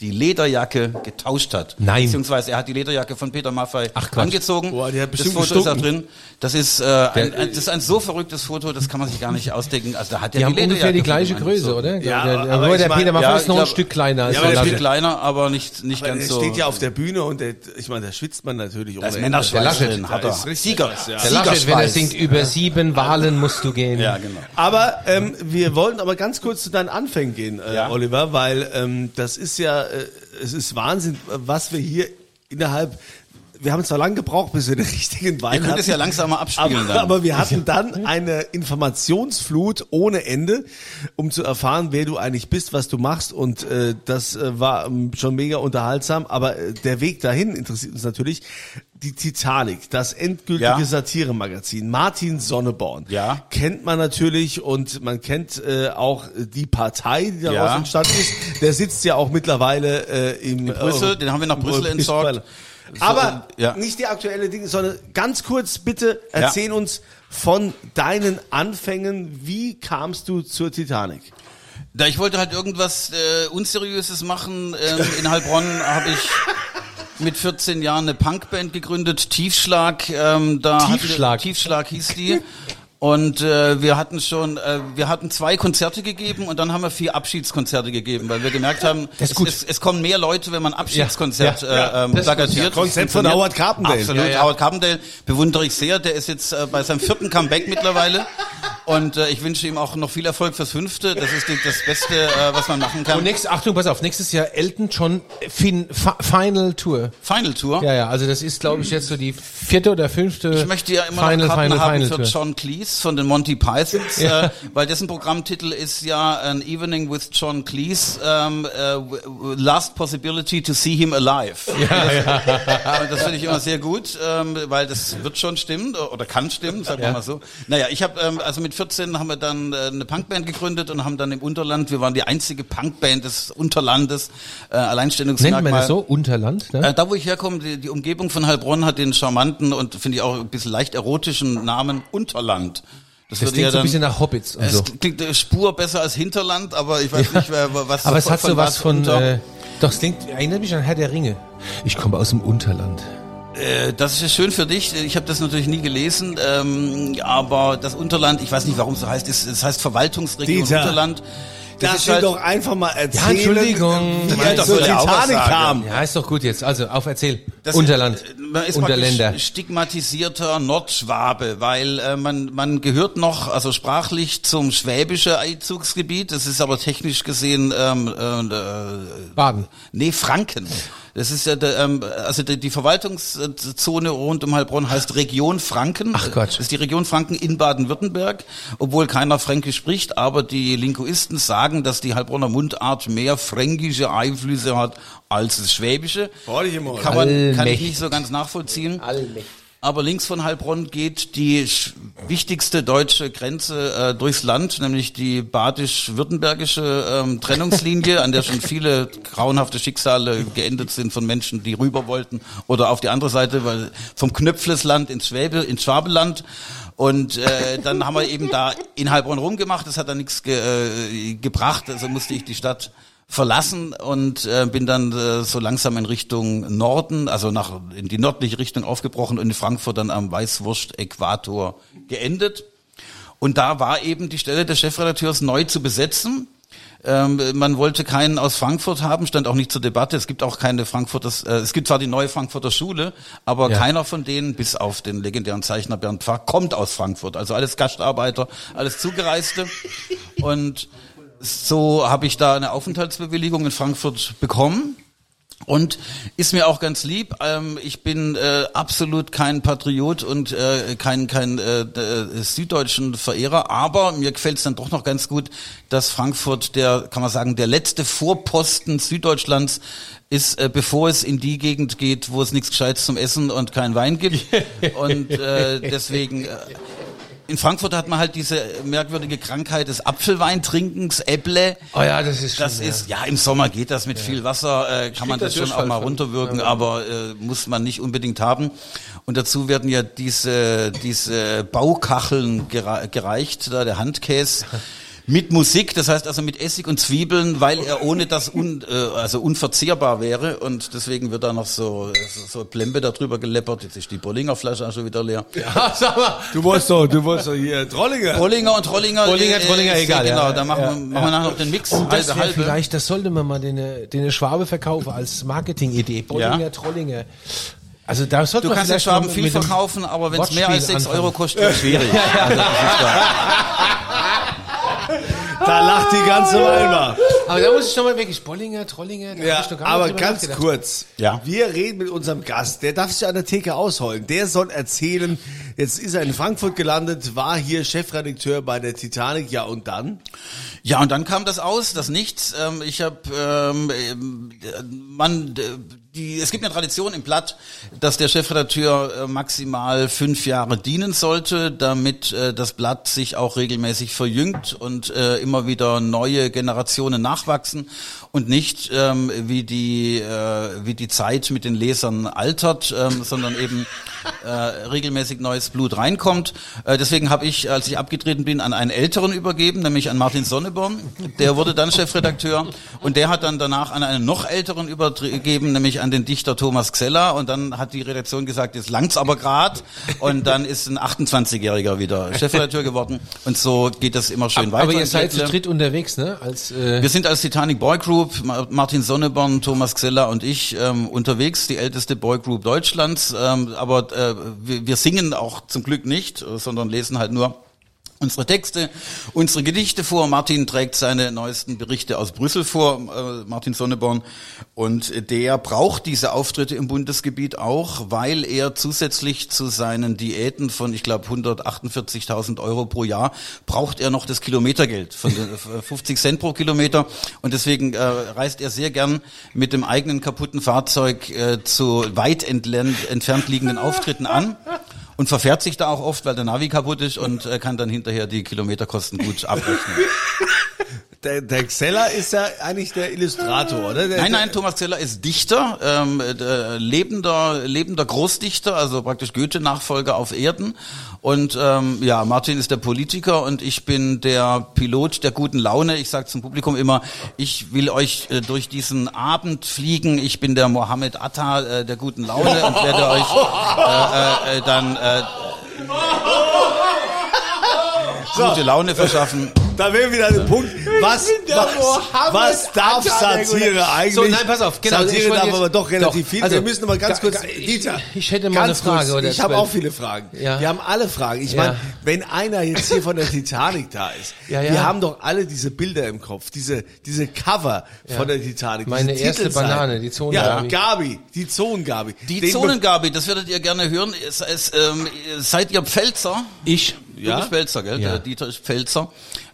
Speaker 3: die Lederjacke getauscht hat.
Speaker 2: Nein.
Speaker 3: Beziehungsweise er hat die Lederjacke von Peter Maffei
Speaker 2: Ach,
Speaker 3: angezogen.
Speaker 1: Boah, die hat
Speaker 3: das
Speaker 1: bestimmt
Speaker 3: Foto ist da
Speaker 1: gestunken.
Speaker 3: drin. Das ist, äh, ein, ein, das ist ein so verrücktes Foto, das kann man sich gar nicht ausdenken. Also da hat er
Speaker 2: Die haben
Speaker 3: Lederjacke
Speaker 2: ungefähr die gleiche Größe, oder?
Speaker 1: Ja,
Speaker 2: der,
Speaker 1: aber
Speaker 2: aber der
Speaker 1: mein-
Speaker 2: Peter Maffay
Speaker 3: ja,
Speaker 2: ist noch
Speaker 3: ich
Speaker 2: ein
Speaker 3: glaub-
Speaker 2: Stück kleiner als
Speaker 1: Ja,
Speaker 3: Ja,
Speaker 1: aber
Speaker 2: der
Speaker 3: ein
Speaker 1: der
Speaker 3: Stück kleiner, aber nicht, nicht
Speaker 1: Weil
Speaker 3: ganz
Speaker 1: er
Speaker 3: so.
Speaker 1: steht ja auf der Bühne und der, ich meine, da schwitzt man natürlich
Speaker 3: da ist Männerschweiß
Speaker 2: Der Laschet.
Speaker 3: drin, hat er.
Speaker 1: ist richtig
Speaker 3: Sieger.
Speaker 2: Der Laschet, wenn er singt, über sieben Wahlen musst du gehen.
Speaker 3: Ja, genau.
Speaker 1: Aber ähm, wir wollen aber ganz kurz zu deinen Anfängen gehen, äh. Oliver, weil ähm, das ist ja, es ist Wahnsinn, was wir hier innerhalb, wir haben zwar lange gebraucht, bis wir den [laughs] richtigen Wein
Speaker 3: Ihr könnt
Speaker 1: hatten,
Speaker 3: es ja langsamer abspielen
Speaker 1: aber,
Speaker 3: dann.
Speaker 1: aber wir hatten dann eine Informationsflut ohne Ende, um zu erfahren, wer du eigentlich bist, was du machst und äh, das äh, war ähm, schon mega unterhaltsam, aber äh, der Weg dahin interessiert uns natürlich. Die Titanic, das endgültige
Speaker 3: Ja.
Speaker 1: Satiremagazin, Martin Sonneborn,
Speaker 3: Ja.
Speaker 1: kennt man natürlich und man kennt äh, auch die Partei, die daraus
Speaker 3: Ja.
Speaker 1: entstanden ist. Der sitzt ja auch mittlerweile äh, im
Speaker 3: In Brüssel, den haben wir nach Brüssel entsorgt.
Speaker 1: Aber
Speaker 3: So, ja.
Speaker 1: nicht die aktuelle Dinge, sondern ganz kurz bitte erzähl uns von deinen Anfängen. Wie kamst du zur Titanic?
Speaker 3: Da ich wollte halt irgendwas äh, Unseriöses machen. Ähm, in Heilbronn [laughs] habe ich mit 14 Jahren eine Punkband gegründet, Tiefschlag. Ähm, da
Speaker 2: Tiefschlag.
Speaker 3: Wir, Tiefschlag hieß die. Und äh, wir hatten schon, äh, wir hatten zwei Konzerte gegeben und dann haben wir vier Abschiedskonzerte gegeben, weil wir gemerkt haben, es. Es, es kommen mehr Leute, wenn man Abschiedskonzert
Speaker 2: Ja, ja,
Speaker 3: äh, ähm, plakatiert.
Speaker 1: Ja, Konzept von. Howard Carpendale.
Speaker 3: Absolut,
Speaker 2: Ja, ja.
Speaker 3: Howard Carpendale bewundere ich sehr. Der ist jetzt äh, bei seinem vierten Comeback mittlerweile und äh, ich wünsche ihm auch noch viel Erfolg fürs fünfte. Das ist die, das Beste, äh, was man machen kann.
Speaker 2: Und nächstes, Achtung, pass auf, nächstes Jahr Elton John fin, Fi- Final Tour.
Speaker 3: Final Tour.
Speaker 2: Ja, ja, also das ist, glaube ich, jetzt so die vierte oder fünfte
Speaker 3: Ich möchte ja immer
Speaker 2: Final,
Speaker 3: noch Karten
Speaker 2: Final,
Speaker 3: haben
Speaker 2: Final
Speaker 3: für
Speaker 2: Tour.
Speaker 3: John Cleese von den Monty Pythons,
Speaker 2: Ja.
Speaker 3: äh, weil dessen Programmtitel ist ja An Evening with John Cleese, ähm, äh, Last Possibility to See Him Alive. Ja, ja. [laughs] Und das finde ich immer sehr gut, ähm, weil das wird schon stimmen oder kann stimmen, sagen wir
Speaker 2: Ja.
Speaker 3: mal so. Naja, ich habe ähm, also mit 14 haben wir dann äh, eine Punkband gegründet und haben dann im Unterland, wir waren die einzige Punkband des Unterlandes, äh, Alleinstellungsmerkmal.
Speaker 2: Nennt man das so? Unterland, ne?
Speaker 3: Äh, da, wo ich herkomme, die, die Umgebung von Heilbronn hat den charmanten und finde ich auch ein bisschen leicht erotischen Namen Unterland.
Speaker 2: das
Speaker 3: würde
Speaker 2: klingt so ein bisschen nach Hobbits und
Speaker 3: es
Speaker 2: so.
Speaker 3: klingt äh, Spur besser als Hinterland, aber ich weiß nicht, wer, was
Speaker 2: Aber es hat so was von,
Speaker 3: unter-
Speaker 2: äh, doch, es klingt, erinnert mich an Herr der Ringe. Ich komme aus dem Unterland.
Speaker 3: Äh, Das ist schön für dich. Ich habe das natürlich nie gelesen, ähm, aber das Unterland, ich weiß nicht, warum es so heißt, es, es heißt Verwaltungsregion
Speaker 1: Dieter,
Speaker 3: Unterland.
Speaker 1: Das
Speaker 3: ist
Speaker 1: wir
Speaker 3: halt-
Speaker 1: doch einfach mal erzählen,
Speaker 2: Entschuldigung.
Speaker 1: wie
Speaker 3: auch was
Speaker 1: Titanic
Speaker 3: sagen.
Speaker 1: kam.
Speaker 2: Ja, ist doch gut jetzt. Also, auf erzähl.
Speaker 3: Das-
Speaker 2: Unterland.
Speaker 3: äh, Man ist
Speaker 2: Unterländer.
Speaker 3: stigmatisierter Nordschwabe, weil äh, man, man gehört noch, also sprachlich zum schwäbische Einzugsgebiet. Das ist aber technisch gesehen ähm, äh, äh,
Speaker 2: Baden.
Speaker 3: Nee, Franken. Das ist ja der, ähm, also die, die Verwaltungszone rund um Heilbronn heißt Region Franken.
Speaker 2: Ach Gott.
Speaker 3: Das ist die Region Franken in Baden-Württemberg, obwohl keiner Fränkisch spricht, aber die Linguisten sagen, dass die Heilbronner Mundart mehr fränkische Einflüsse hat als das Schwäbische.
Speaker 1: Freudige Morgen.
Speaker 3: Kann man kann ich
Speaker 2: Allmächtig.
Speaker 3: nicht so ganz nachvollziehen. Aber links von Heilbronn geht die wichtigste deutsche Grenze äh, durchs Land, nämlich die badisch-württembergische ähm, Trennungslinie, an der schon viele grauenhafte Schicksale geendet sind von Menschen, die rüber wollten oder auf die andere Seite, weil vom Knöpflesland ins Schwäbe, ins Schwabeland. Und äh, dann haben wir eben da in Heilbronn rumgemacht. Das hat dann nichts ge äh, gebracht. Also musste ich die Stadt verlassen und äh, bin dann äh, so langsam in Richtung Norden, also nach in die nördliche Richtung aufgebrochen und in Frankfurt dann am Weißwurst-Äquator geendet. Und da war eben die Stelle des Chefredakteurs neu zu besetzen. Ähm, man wollte keinen aus Frankfurt haben, stand auch nicht zur Debatte. Es gibt auch keine Frankfurter, äh, es gibt zwar die neue Frankfurter Schule, aber
Speaker 2: Ja.
Speaker 3: keiner von denen, bis auf den legendären Zeichner Bernd Pfaff, kommt aus Frankfurt. Also alles Gastarbeiter, alles Zugereiste. [laughs] Und so habe ich da eine Aufenthaltsbewilligung in Frankfurt bekommen. Und ist mir auch ganz lieb. Ähm, ich bin äh, absolut kein Patriot und äh, kein kein äh, äh, süddeutschen Verehrer, aber mir gefällt es dann doch noch ganz gut, dass Frankfurt der, kann man sagen, der letzte Vorposten Süddeutschlands ist, äh, bevor es in die Gegend geht, wo es nichts Gescheites zum Essen und kein Wein gibt. [laughs] und äh, deswegen. Äh, in Frankfurt hat man halt diese merkwürdige Krankheit des Apfelweintrinkens, Äpple.
Speaker 2: Oh ja, das ist
Speaker 3: Das
Speaker 2: ja.
Speaker 3: ist, ja, im Sommer geht das mit viel Wasser, äh, kann man das
Speaker 2: da
Speaker 3: schon auch mal runterwirken, aber äh, muss man nicht unbedingt haben. Und dazu werden ja diese, diese Baukacheln gere gereicht, da der Handkäse. [laughs] Mit Musik, das heißt also mit Essig und Zwiebeln, weil er ohne das un, äh, also unverzehrbar wäre und deswegen wird da noch so so, Plembe darüber geleppert. Jetzt ist die Bollinger Flasche auch schon wieder leer.
Speaker 2: Ja, sag mal.
Speaker 1: Du wolltest doch, du wolltest doch hier Trollinger.
Speaker 3: Bollinger und Trollinger.
Speaker 2: Bollinger, Trollinger,
Speaker 3: ist-
Speaker 2: egal,
Speaker 3: Genau,
Speaker 2: ja.
Speaker 3: da machen,
Speaker 2: Ja,
Speaker 3: wir, machen wir nachher noch den Mix.
Speaker 2: Und das
Speaker 3: halbe,
Speaker 2: vielleicht, das sollte man mal den, den Schwabe verkaufen als Marketingidee. Bollinger,
Speaker 3: Ja.
Speaker 2: Trollinger. Also da sollte
Speaker 3: Du
Speaker 2: man
Speaker 3: kannst ja
Speaker 2: vielleicht
Speaker 3: Schwaben viel verkaufen, aber wenn es mehr als
Speaker 2: Wortspiel
Speaker 3: 6
Speaker 2: anfangen.
Speaker 3: Euro kostet, wird es schwierig. [laughs] Also, ist.
Speaker 1: Da lacht die ganze Weinbar.
Speaker 2: Aber da muss ich nochmal wirklich, Bollinger, Trollinger. da hab
Speaker 1: Ja,
Speaker 2: ich noch gar nicht
Speaker 1: aber
Speaker 2: drüber
Speaker 1: ganz
Speaker 2: nachgedacht.
Speaker 1: kurz.
Speaker 3: Ja.
Speaker 1: Wir reden mit unserem Gast. Der darf sich an der Theke ausholen. Der soll erzählen, jetzt ist er in Frankfurt gelandet, war hier Chefredakteur bei der Titanic. Ja, und dann?
Speaker 3: Ja, und dann kam das aus, das Nichts. Ähm, ich habe, ähm, ähm, man, äh, die, es gibt eine Tradition im Blatt, dass der Chefredakteur äh, maximal fünf Jahre dienen sollte, damit äh, das Blatt sich auch regelmäßig verjüngt und äh, immer wieder neue Generationen nachwachsen und nicht ähm, wie die wie die Zeit mit den Lesern altert, ähm, sondern eben regelmäßig neues Blut reinkommt. Deswegen habe ich, als ich abgetreten bin, an einen Älteren übergeben, nämlich an Martin Sonneborn. Der wurde dann Chefredakteur und der hat dann danach an einen noch Älteren übergeben, nämlich an den Dichter Thomas Xeller. Und dann hat die Redaktion gesagt, jetzt langt's aber grad. Und dann ist ein 28-Jähriger wieder Chefredakteur geworden. Und so geht das immer schön weiter.
Speaker 2: Aber ihr seid zu dritt unterwegs, ne? Als, äh,
Speaker 3: Wir sind als Titanic Boy Group, Ma- Martin Sonneborn, Thomas Xeller und ich ähm, unterwegs, die älteste Boy Group Deutschlands. Ähm, aber äh, wir, wir singen auch zum Glück nicht, sondern lesen halt nur unsere Texte, unsere Gedichte vor. Martin trägt seine neuesten Berichte aus Brüssel vor, äh, Martin Sonneborn. Und der braucht diese Auftritte im Bundesgebiet auch, weil er zusätzlich zu seinen Diäten von, ich glaube, 148.000 Euro pro Jahr, braucht er noch das Kilometergeld von den, äh, 50 Cent pro Kilometer. Und deswegen äh, reist er sehr gern mit dem eigenen kaputten Fahrzeug äh, zu weit entlernt, entfernt liegenden Auftritten an. Und verfährt sich da auch oft, weil der Navi kaputt ist und äh, kann dann hinterher die Kilometerkosten gut [laughs] abrechnen.
Speaker 1: Der, der Xeller ist ja eigentlich der Illustrator, oder? Der,
Speaker 3: Nein, nein, Thomas Zeller ist Dichter, ähm, äh, lebender, lebender Großdichter, also praktisch Goethe-Nachfolger auf Erden. Und ähm, ja, Martin ist der Politiker und ich bin der Pilot der guten Laune. Ich sage zum Publikum immer, ich will euch äh, durch diesen Abend fliegen. Ich bin der Mohammed Atta äh, der guten Laune und werde euch äh, äh, äh, dann äh, gute Laune verschaffen.
Speaker 1: Da wäre wieder ein Punkt. Was, was, was darf Satire eigentlich?
Speaker 2: So, nein, pass auf, genau,
Speaker 1: Satire darf
Speaker 2: jetzt-
Speaker 1: aber doch relativ
Speaker 2: Doch,
Speaker 1: viel.
Speaker 2: also,
Speaker 1: Wir müssen aber ganz
Speaker 2: ga-
Speaker 1: kurz,
Speaker 2: ich-
Speaker 1: Dieter.
Speaker 2: ich hätte mal eine Frage,
Speaker 1: Kurz,
Speaker 2: oder
Speaker 1: ich habe auch viele Fragen.
Speaker 2: Ja.
Speaker 1: Wir haben alle Fragen. Ich
Speaker 2: Ja.
Speaker 1: meine, wenn einer jetzt hier von der Titanic da ist,
Speaker 2: Ja, ja.
Speaker 1: wir haben doch alle diese Bilder im Kopf, diese, diese Cover von der Titanic.
Speaker 2: Meine
Speaker 1: diese
Speaker 2: erste. Banane, die Zonengabi.
Speaker 1: Ja, Gabi, die Zonengabi.
Speaker 3: Die
Speaker 1: Den-
Speaker 3: Zonengabe, das werdet ihr gerne hören. Es, es, ähm, seid ihr Pfälzer?
Speaker 2: Ich.
Speaker 3: Bist Pfälzer, gell?
Speaker 2: Ja.
Speaker 3: Der Dieter ist Pfälzer.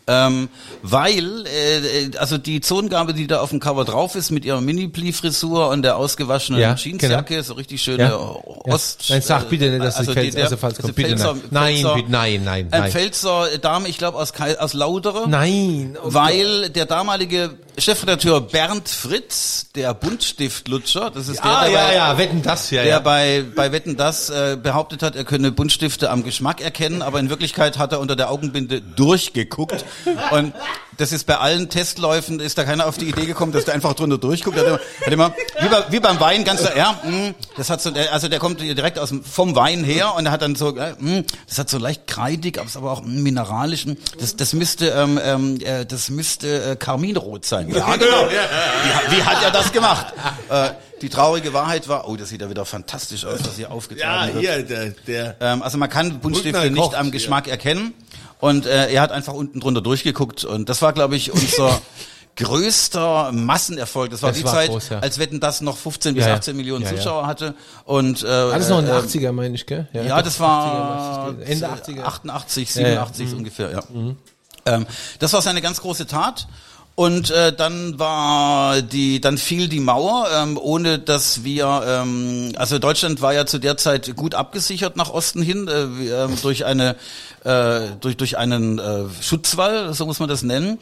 Speaker 3: Ähm, weil, äh, also die Zonengabe, die da auf dem Cover drauf ist, mit ihrer Mini-Pli-Frisur und der ausgewaschenen
Speaker 2: Ja,
Speaker 3: Jeansjacke,
Speaker 2: genau.
Speaker 3: so richtig schöne
Speaker 2: Ja.
Speaker 3: Ost...
Speaker 2: Nein, sag bitte nicht, dass
Speaker 3: also
Speaker 2: die Pfälzer
Speaker 3: der
Speaker 2: Pfalz
Speaker 3: also
Speaker 2: kommt. Bitte
Speaker 3: Pfälzer-
Speaker 2: nein. Nein,
Speaker 3: Pfälzer-
Speaker 2: bitte, nein, nein,
Speaker 3: Ein
Speaker 2: nein.
Speaker 3: Pfälzer Dame, ich glaube aus, aus Laudere.
Speaker 2: Nein. Oh
Speaker 3: Weil der damalige Chefredakteur Bernd Fritz, der Buntstiftlutscher, das ist der,
Speaker 2: Ah,
Speaker 3: der
Speaker 2: ja,
Speaker 3: bei-
Speaker 2: ja, wetten das, ja,
Speaker 3: der
Speaker 2: ja.
Speaker 3: bei, bei Wetten das äh, behauptet hat, er könne Buntstifte am Geschmack erkennen, aber in Wirklichkeit hat er unter der Augenbinde durchgeguckt. Und das ist bei allen Testläufen, ist da keiner auf die Idee gekommen, dass der einfach drunter durchguckt. Hat immer, hat immer wie, bei, wie beim Wein, ganz so, ja, mh, das hat so, der- also der kommt direkt aus vom Wein her und er hat dann so, äh, mh, das hat so leicht kreidig, aber auch mh, mineralisch. mh, Das, das müsste, ähm, ähm, äh, das müsste äh, Karminrot sein. Ja, genau. Wie, wie hat er das gemacht? Äh, die traurige Wahrheit war, oh, das sieht ja wieder fantastisch aus, was hier
Speaker 1: Ja,
Speaker 3: aufgetragen wird.
Speaker 1: hier, der, der,
Speaker 3: Ähm, also man kann Buntstifte nicht am. Geschmack erkennen. Und äh, er hat einfach unten drunter durchgeguckt. Und das war, glaube ich, unser [laughs] größter Massenerfolg. Das war
Speaker 2: Das
Speaker 3: die
Speaker 2: war
Speaker 3: Zeit,
Speaker 2: groß, ja.
Speaker 3: als Wetten das noch 15 bis
Speaker 2: Ja, ja.
Speaker 3: 18 Millionen
Speaker 2: Ja, ja.
Speaker 3: Zuschauer hatte. Und äh,
Speaker 2: Alles noch in den
Speaker 3: äh,
Speaker 2: 80er, meine ich, gell?
Speaker 3: ja, das war
Speaker 2: 80er, Ende 80er.
Speaker 3: 88,
Speaker 2: Ja, ja.
Speaker 3: 87 ungefähr, ja. Ähm, das war seine ganz große Tat. Und äh, dann war die, dann fiel die Mauer, ähm, ohne dass wir, ähm, also Deutschland war ja zu der Zeit gut abgesichert nach Osten hin äh, ähm, durch eine äh, durch durch einen äh, Schutzwall, so muss man das nennen.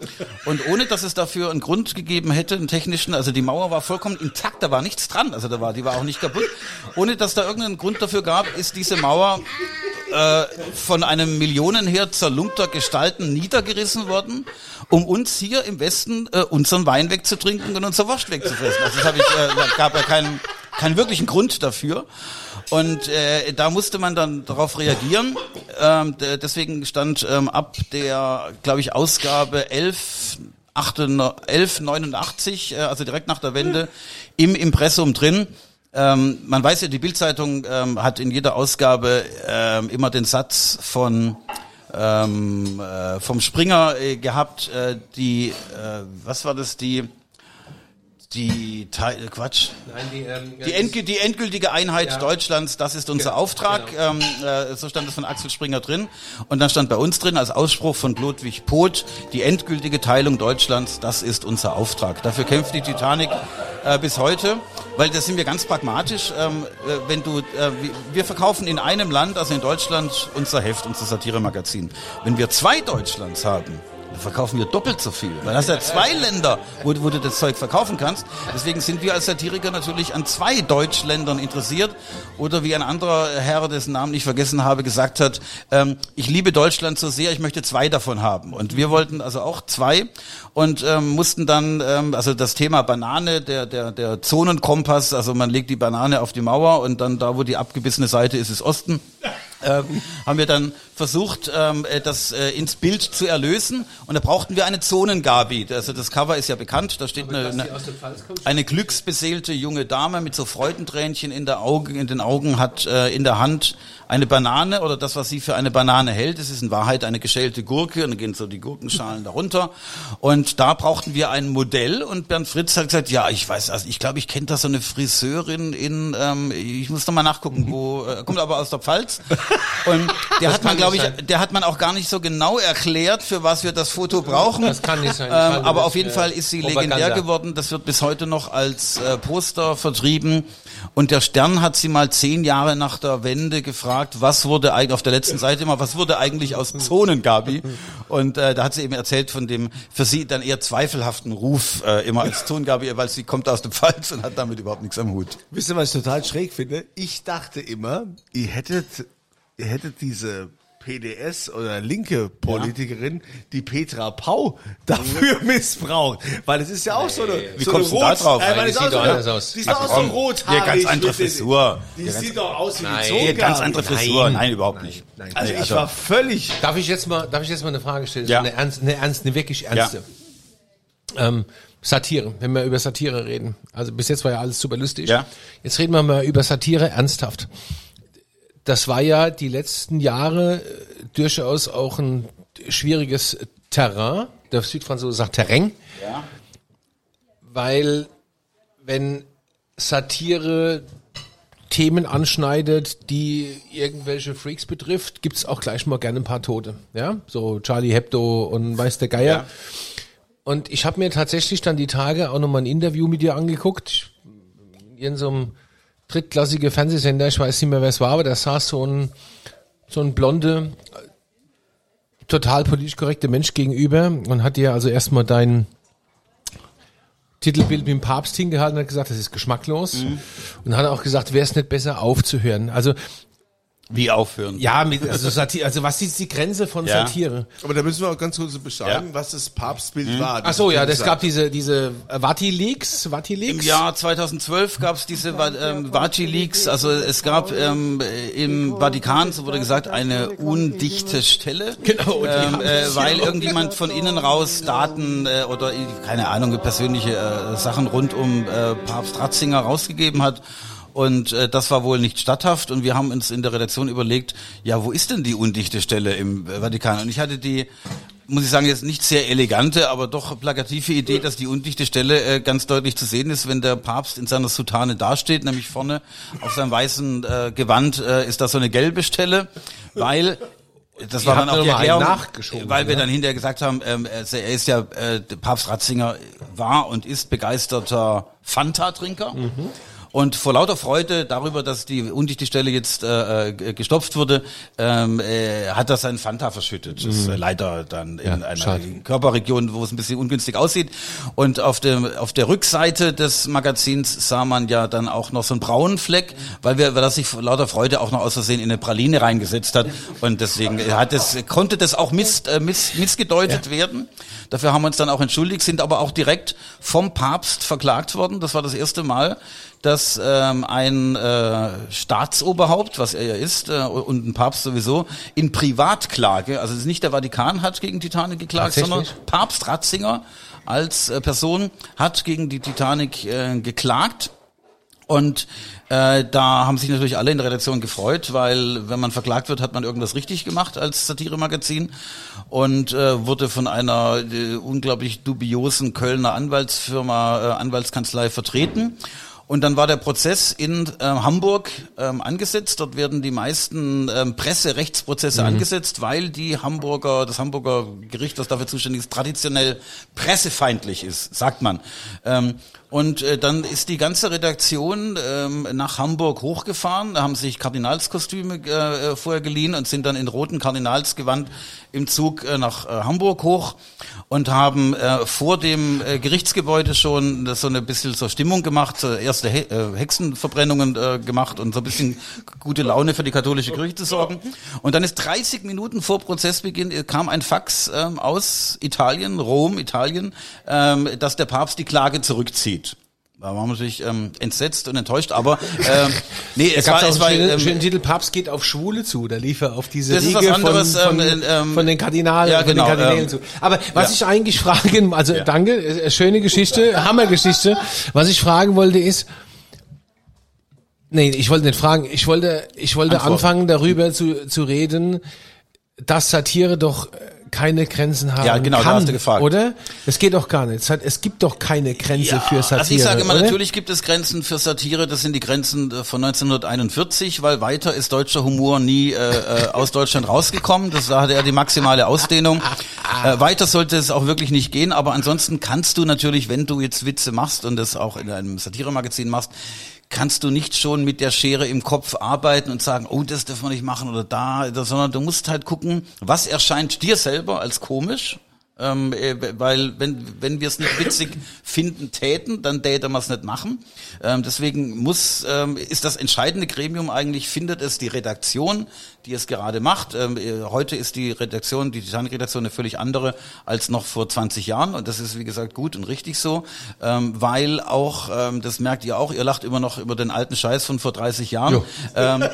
Speaker 3: Und ohne dass es dafür einen Grund gegeben hätte, einen technischen, also die Mauer war vollkommen intakt, da war nichts dran, also da war, die war auch nicht kaputt. Ohne dass da irgendeinen Grund dafür gab, ist diese Mauer äh, von einem millionenheer zerlumpter Gestalten niedergerissen worden, um uns hier im Westen äh, unseren Wein wegzutrinken und unser Wurst wegzufressen. Also das habe ich, äh, gab ja keinen, keinen wirklichen Grund dafür. Und äh, da musste man dann darauf reagieren. Ähm, deswegen stand ähm, ab der, glaube ich, Ausgabe 11, 1189, äh, also direkt nach der Wende, im Impressum drin. Ähm, man weiß ja, die Bildzeitung ähm, hat in jeder Ausgabe ähm, immer den Satz von ähm, äh, vom Springer äh, gehabt, äh, die, äh, was war das, die, die, Teil, Quatsch,
Speaker 2: Nein, die, ähm,
Speaker 3: die, endgü die endgültige Einheit
Speaker 2: Ja.
Speaker 3: Deutschlands, das ist unser
Speaker 2: Genau,
Speaker 3: Auftrag. Ähm, äh, so stand es von Axel Springer drin. Und dann stand bei uns drin als Ausspruch von Ludwig Poth, die endgültige Teilung Deutschlands, das ist unser Auftrag. Dafür kämpft die Titanic äh, bis heute, weil das sind wir ganz pragmatisch. Ähm, äh, wenn du, äh, wir verkaufen in einem Land, also in Deutschland, unser Heft, unser Satiremagazin. Wenn wir zwei Deutschlands haben, dann verkaufen wir doppelt so viel. Weil das ja zwei Länder, wo, wo du das Zeug verkaufen kannst. Deswegen sind wir als Satiriker natürlich an zwei Deutschländern interessiert. Oder wie ein anderer Herr, dessen Namen ich vergessen habe, gesagt hat, ähm, ich liebe Deutschland so sehr, ich möchte zwei davon haben. Und wir wollten also auch zwei und ähm, mussten dann, ähm, also das Thema Banane, der, der, der Zonenkompass, also man legt die Banane auf die Mauer und dann da, wo die abgebissene Seite ist, ist Osten ähm, haben wir dann versucht, ähm, äh, das äh, ins Bild zu erlösen. Und da brauchten wir eine Zonengabi. Also das Cover ist ja bekannt. Da steht eine, eine, eine glücksbeseelte junge Dame mit so Freudentränchen in, der Augen, in den Augen, hat äh, in der Hand eine Banane oder das, was sie für eine Banane hält. Es ist in Wahrheit eine geschälte Gurke und dann gehen so die Gurkenschalen darunter. Und da brauchten wir ein Modell und Bernd Fritz hat gesagt, ja, ich weiß, also ich glaube, ich kenne da so eine Friseurin in, ähm, ich muss noch mal nachgucken, wo, äh, kommt aber aus der Pfalz. Und [laughs] der hat man, glaube ich,
Speaker 2: sein.
Speaker 3: der hat man auch gar nicht so genau erklärt, für was wir das Foto brauchen.
Speaker 2: Das kann nicht sein.
Speaker 3: Ähm, aber
Speaker 2: das
Speaker 3: auf jeden
Speaker 2: für
Speaker 3: Fall ist sie
Speaker 2: Propaganda.
Speaker 3: legendär geworden. Das wird bis heute noch als äh, Poster vertrieben. Und der Stern hat sie mal zehn Jahre nach der Wende gefragt, was wurde eigentlich auf der letzten Seite immer, was wurde eigentlich aus Zonen, Gabi? Und äh, da hat sie eben erzählt von dem für sie dann eher zweifelhaften Ruf äh, immer als Tongabi, weil sie kommt aus dem Pfalz und hat damit überhaupt nichts am Hut.
Speaker 1: Wisst ihr, was ich total schräg finde? Ich dachte immer, ihr hättet, ihr hättet diese PDS oder linke Politikerin, die Petra Pau, [laughs] dafür missbraucht. Weil es ist ja auch so eine,
Speaker 3: Wie
Speaker 1: so
Speaker 3: kommst
Speaker 1: eine
Speaker 3: du da
Speaker 1: Rot,
Speaker 3: drauf?
Speaker 1: Äh, weil
Speaker 2: Die
Speaker 1: es
Speaker 2: sieht
Speaker 1: so
Speaker 2: doch anders aus.
Speaker 1: Die ist
Speaker 3: Ach
Speaker 1: auch so rothaarig.
Speaker 3: hier ganz andere Frisur.
Speaker 1: Die
Speaker 3: ganz-
Speaker 1: sieht doch aus wie
Speaker 2: Nein.
Speaker 1: die
Speaker 3: ganz andere Frisur. Nein, überhaupt nicht.
Speaker 1: Also ich war völlig,
Speaker 2: Darf ich jetzt mal, darf ich jetzt mal eine Frage stellen?
Speaker 3: Ja.
Speaker 2: Eine ernst, eine ernst, eine wirklich ernste. Ähm, Satire, wenn wir über Satire reden. Also bis jetzt war ja alles super lustig.
Speaker 3: Ja.
Speaker 2: Jetzt reden wir mal über Satire ernsthaft. Das war ja die letzten Jahre äh, durchaus auch ein schwieriges Terrain. Der Südfranzose sagt Terrain.
Speaker 3: Ja.
Speaker 2: Weil wenn Satire Themen anschneidet, die irgendwelche Freaks betrifft, gibt's auch gleich mal gerne ein paar Tote. Ja, so Charlie Hebdo und weiß der Geier.
Speaker 3: Ja.
Speaker 2: Und ich habe mir tatsächlich dann die Tage auch nochmal ein Interview mit dir angeguckt. In so einem drittklassige Fernsehsender, ich weiß nicht mehr, wer es war, aber da saß so ein, so ein blonde, total politisch korrekte Mensch gegenüber und hat dir also erstmal dein Titelbild mit dem Papst hingehalten und hat gesagt, das ist geschmacklos. Und hat auch gesagt, wäre es nicht besser aufzuhören. Also
Speaker 3: Wie aufhören?
Speaker 2: ja, mit, also, Satire, also was ist die Grenze von
Speaker 3: Ja.
Speaker 2: Satire?
Speaker 1: aber da müssen wir auch ganz kurz beschreiben,
Speaker 3: Ja.
Speaker 1: was das Papstbild war.
Speaker 2: Ach so, ja,
Speaker 1: das
Speaker 2: das gab diese diese Vati-Leaks,
Speaker 3: Im
Speaker 2: Vati-Leaks.
Speaker 3: Jahr 2012 gab es diese ähm, Vaci-Leaks, also es gab ähm, im Vatikan, so wurde gesagt, eine undichte Stelle,
Speaker 2: Genau, und
Speaker 3: ähm, äh, weil irgendjemand von innen raus Daten äh, oder äh, keine Ahnung, persönliche äh, Sachen rund um äh, Papst Ratzinger rausgegeben hat. Und äh, das war wohl nicht statthaft und wir haben uns in der Redaktion überlegt, ja, wo ist denn die undichte Stelle im äh, Vatikan? Und ich hatte die, muss ich sagen, jetzt nicht sehr elegante, aber doch plakative Idee, dass die undichte Stelle äh, ganz deutlich zu sehen ist, wenn der Papst in seiner Soutane dasteht, nämlich vorne auf seinem weißen äh, Gewand äh, ist da so eine gelbe Stelle, weil das war dann auch die Erklärung,
Speaker 2: nachgeschoben,
Speaker 3: weil wir
Speaker 2: ne?
Speaker 3: dann hinterher gesagt haben, ähm, er ist- ja, äh, Papst Ratzinger war und ist begeisterter Fanta-Trinker. Und vor lauter Freude darüber, dass die undichte Stelle jetzt äh, äh, gestopft wurde, ähm, äh, hat er sein Fanta verschüttet. Das ist äh, leider dann in
Speaker 2: Ja,
Speaker 3: einer
Speaker 2: schade.
Speaker 3: Körperregion, wo es ein bisschen ungünstig aussieht. Und auf dem auf der Rückseite des Magazins sah man ja dann auch noch so einen braunen Fleck, weil wir, weil er sich vor lauter Freude auch noch aus Versehen in eine Praline reingesetzt hat. Und deswegen hat es, konnte das auch miss, äh, miss, missgedeutet werden. Dafür haben wir uns dann auch entschuldigt, sind aber auch direkt vom Papst verklagt worden. Das war das erste Mal, dass ähm, ein äh, Staatsoberhaupt, was er ja ist, äh, und ein Papst sowieso, in Privatklage, also es ist nicht der Vatikan hat gegen Titanic geklagt, sondern? Papst Ratzinger als äh, Person hat gegen die Titanic äh, geklagt. Und äh, da haben sich natürlich alle in der Redaktion gefreut, weil wenn man verklagt wird, hat man irgendwas richtig gemacht als Satiremagazin und äh, wurde von einer äh, unglaublich dubiosen Kölner Anwaltsfirma, äh, Anwaltskanzlei vertreten. Und dann war der Prozess in äh, Hamburg ähm, angesetzt. Dort werden die meisten ähm, Presserechtsprozesse angesetzt, weil die Hamburger, das Hamburger Gericht, das dafür zuständig ist, traditionell pressefeindlich ist, sagt man. Ähm, und äh, dann ist die ganze Redaktion ähm, nach Hamburg hochgefahren, da haben sich Kardinalskostüme äh, äh, vorher geliehen und sind dann in roten Kardinalsgewand im Zug äh, nach äh, Hamburg hoch und haben äh, vor dem äh, Gerichtsgebäude schon so eine bisschen so Stimmung gemacht, so erste He äh, Hexenverbrennungen äh, gemacht und so ein bisschen gute Laune für die katholische Kirche zu sorgen. Und dann ist 30 Minuten vor Prozessbeginn äh, kam ein Fax ähm, aus Italien, Rom, Italien, ähm, dass der Papst die Klage zurückzieht. Da waren wir natürlich ähm, entsetzt und enttäuscht, aber ähm, [laughs] nee, es
Speaker 2: gab
Speaker 3: war,
Speaker 2: es
Speaker 3: war
Speaker 2: einen schönen,
Speaker 3: ähm,
Speaker 2: schönen Titel, Papst geht auf Schwule zu. Da lief er auf diese
Speaker 3: Das
Speaker 2: Riege
Speaker 3: anderes,
Speaker 2: von, von,
Speaker 3: ähm, ähm,
Speaker 2: von den Kardinalen,
Speaker 3: ja,
Speaker 2: von
Speaker 3: genau,
Speaker 2: den Kardinälen
Speaker 3: ähm,
Speaker 2: zu. Aber was
Speaker 3: ja.
Speaker 2: ich eigentlich fragen, also danke, äh, schöne Geschichte, Hammergeschichte. Was ich fragen wollte ist, nee, ich wollte nicht fragen, ich wollte, ich wollte
Speaker 3: Antworten.
Speaker 2: anfangen darüber zu, zu reden, dass Satire doch äh, keine Grenzen haben
Speaker 3: Ja, genau, da
Speaker 2: kann,
Speaker 3: hast du gefragt.
Speaker 2: oder? Es geht doch gar nicht. Es, gibt doch keine Grenze für Satire.
Speaker 3: Also ich sage immer,
Speaker 2: oder?
Speaker 3: natürlich gibt es Grenzen für Satire. Das sind die Grenzen äh, von 1941, weil weiter ist deutscher Humor nie äh, äh, aus Deutschland rausgekommen. Das da hatte er die maximale Ausdehnung. Äh, weiter sollte es auch wirklich nicht gehen. Aber ansonsten kannst du natürlich, wenn du jetzt Witze machst und das auch in einem Satiremagazin machst, kannst du nicht schon mit der Schere im Kopf arbeiten und sagen, oh, das dürfen wir nicht machen oder da, sondern du musst halt gucken, was erscheint dir selber als komisch ähm, äh, weil wenn wenn wir es nicht witzig [laughs] finden täten, dann täte man es nicht machen. Ähm, deswegen muss ähm, ist das entscheidende Gremium eigentlich findet es die Redaktion, die es gerade macht. Ähm, äh, heute ist die Redaktion, die Titanic-Redaktion eine völlig andere als noch vor 20 Jahren und das ist wie gesagt gut und richtig so, ähm, weil auch ähm, das merkt ihr auch, ihr lacht immer noch über den alten Scheiß von vor 30 Jahren, ähm, äh,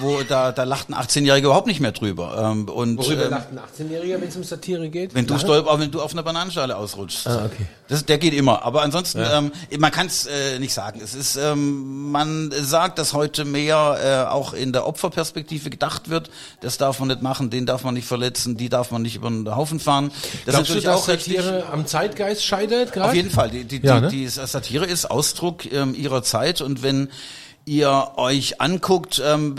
Speaker 3: wo da da lachten 18-Jährige überhaupt nicht mehr drüber und
Speaker 2: Worüber
Speaker 3: ähm,
Speaker 2: lacht ein 18-Jähriger, wenn es um Satire geht?
Speaker 3: wenn du auch wenn du auf einer Bananenschale ausrutschst.
Speaker 2: Ah, okay.
Speaker 3: Das, der geht immer. Aber ansonsten, ähm, man kann es äh, nicht sagen. Es ist, ähm, man sagt, dass heute mehr äh, auch in der Opferperspektive gedacht wird. Das darf man nicht machen, den darf man nicht verletzen, die darf man nicht über den Haufen fahren. Das
Speaker 2: Glaubst du,
Speaker 3: ist natürlich
Speaker 2: dass
Speaker 3: auch.
Speaker 2: Satire am Zeitgeist scheitert gerade?
Speaker 3: Auf jeden Fall. Die, die,
Speaker 2: Ja,
Speaker 3: die,
Speaker 2: ne?
Speaker 3: die Satire ist Ausdruck ähm, ihrer Zeit und wenn ihr euch anguckt, ähm,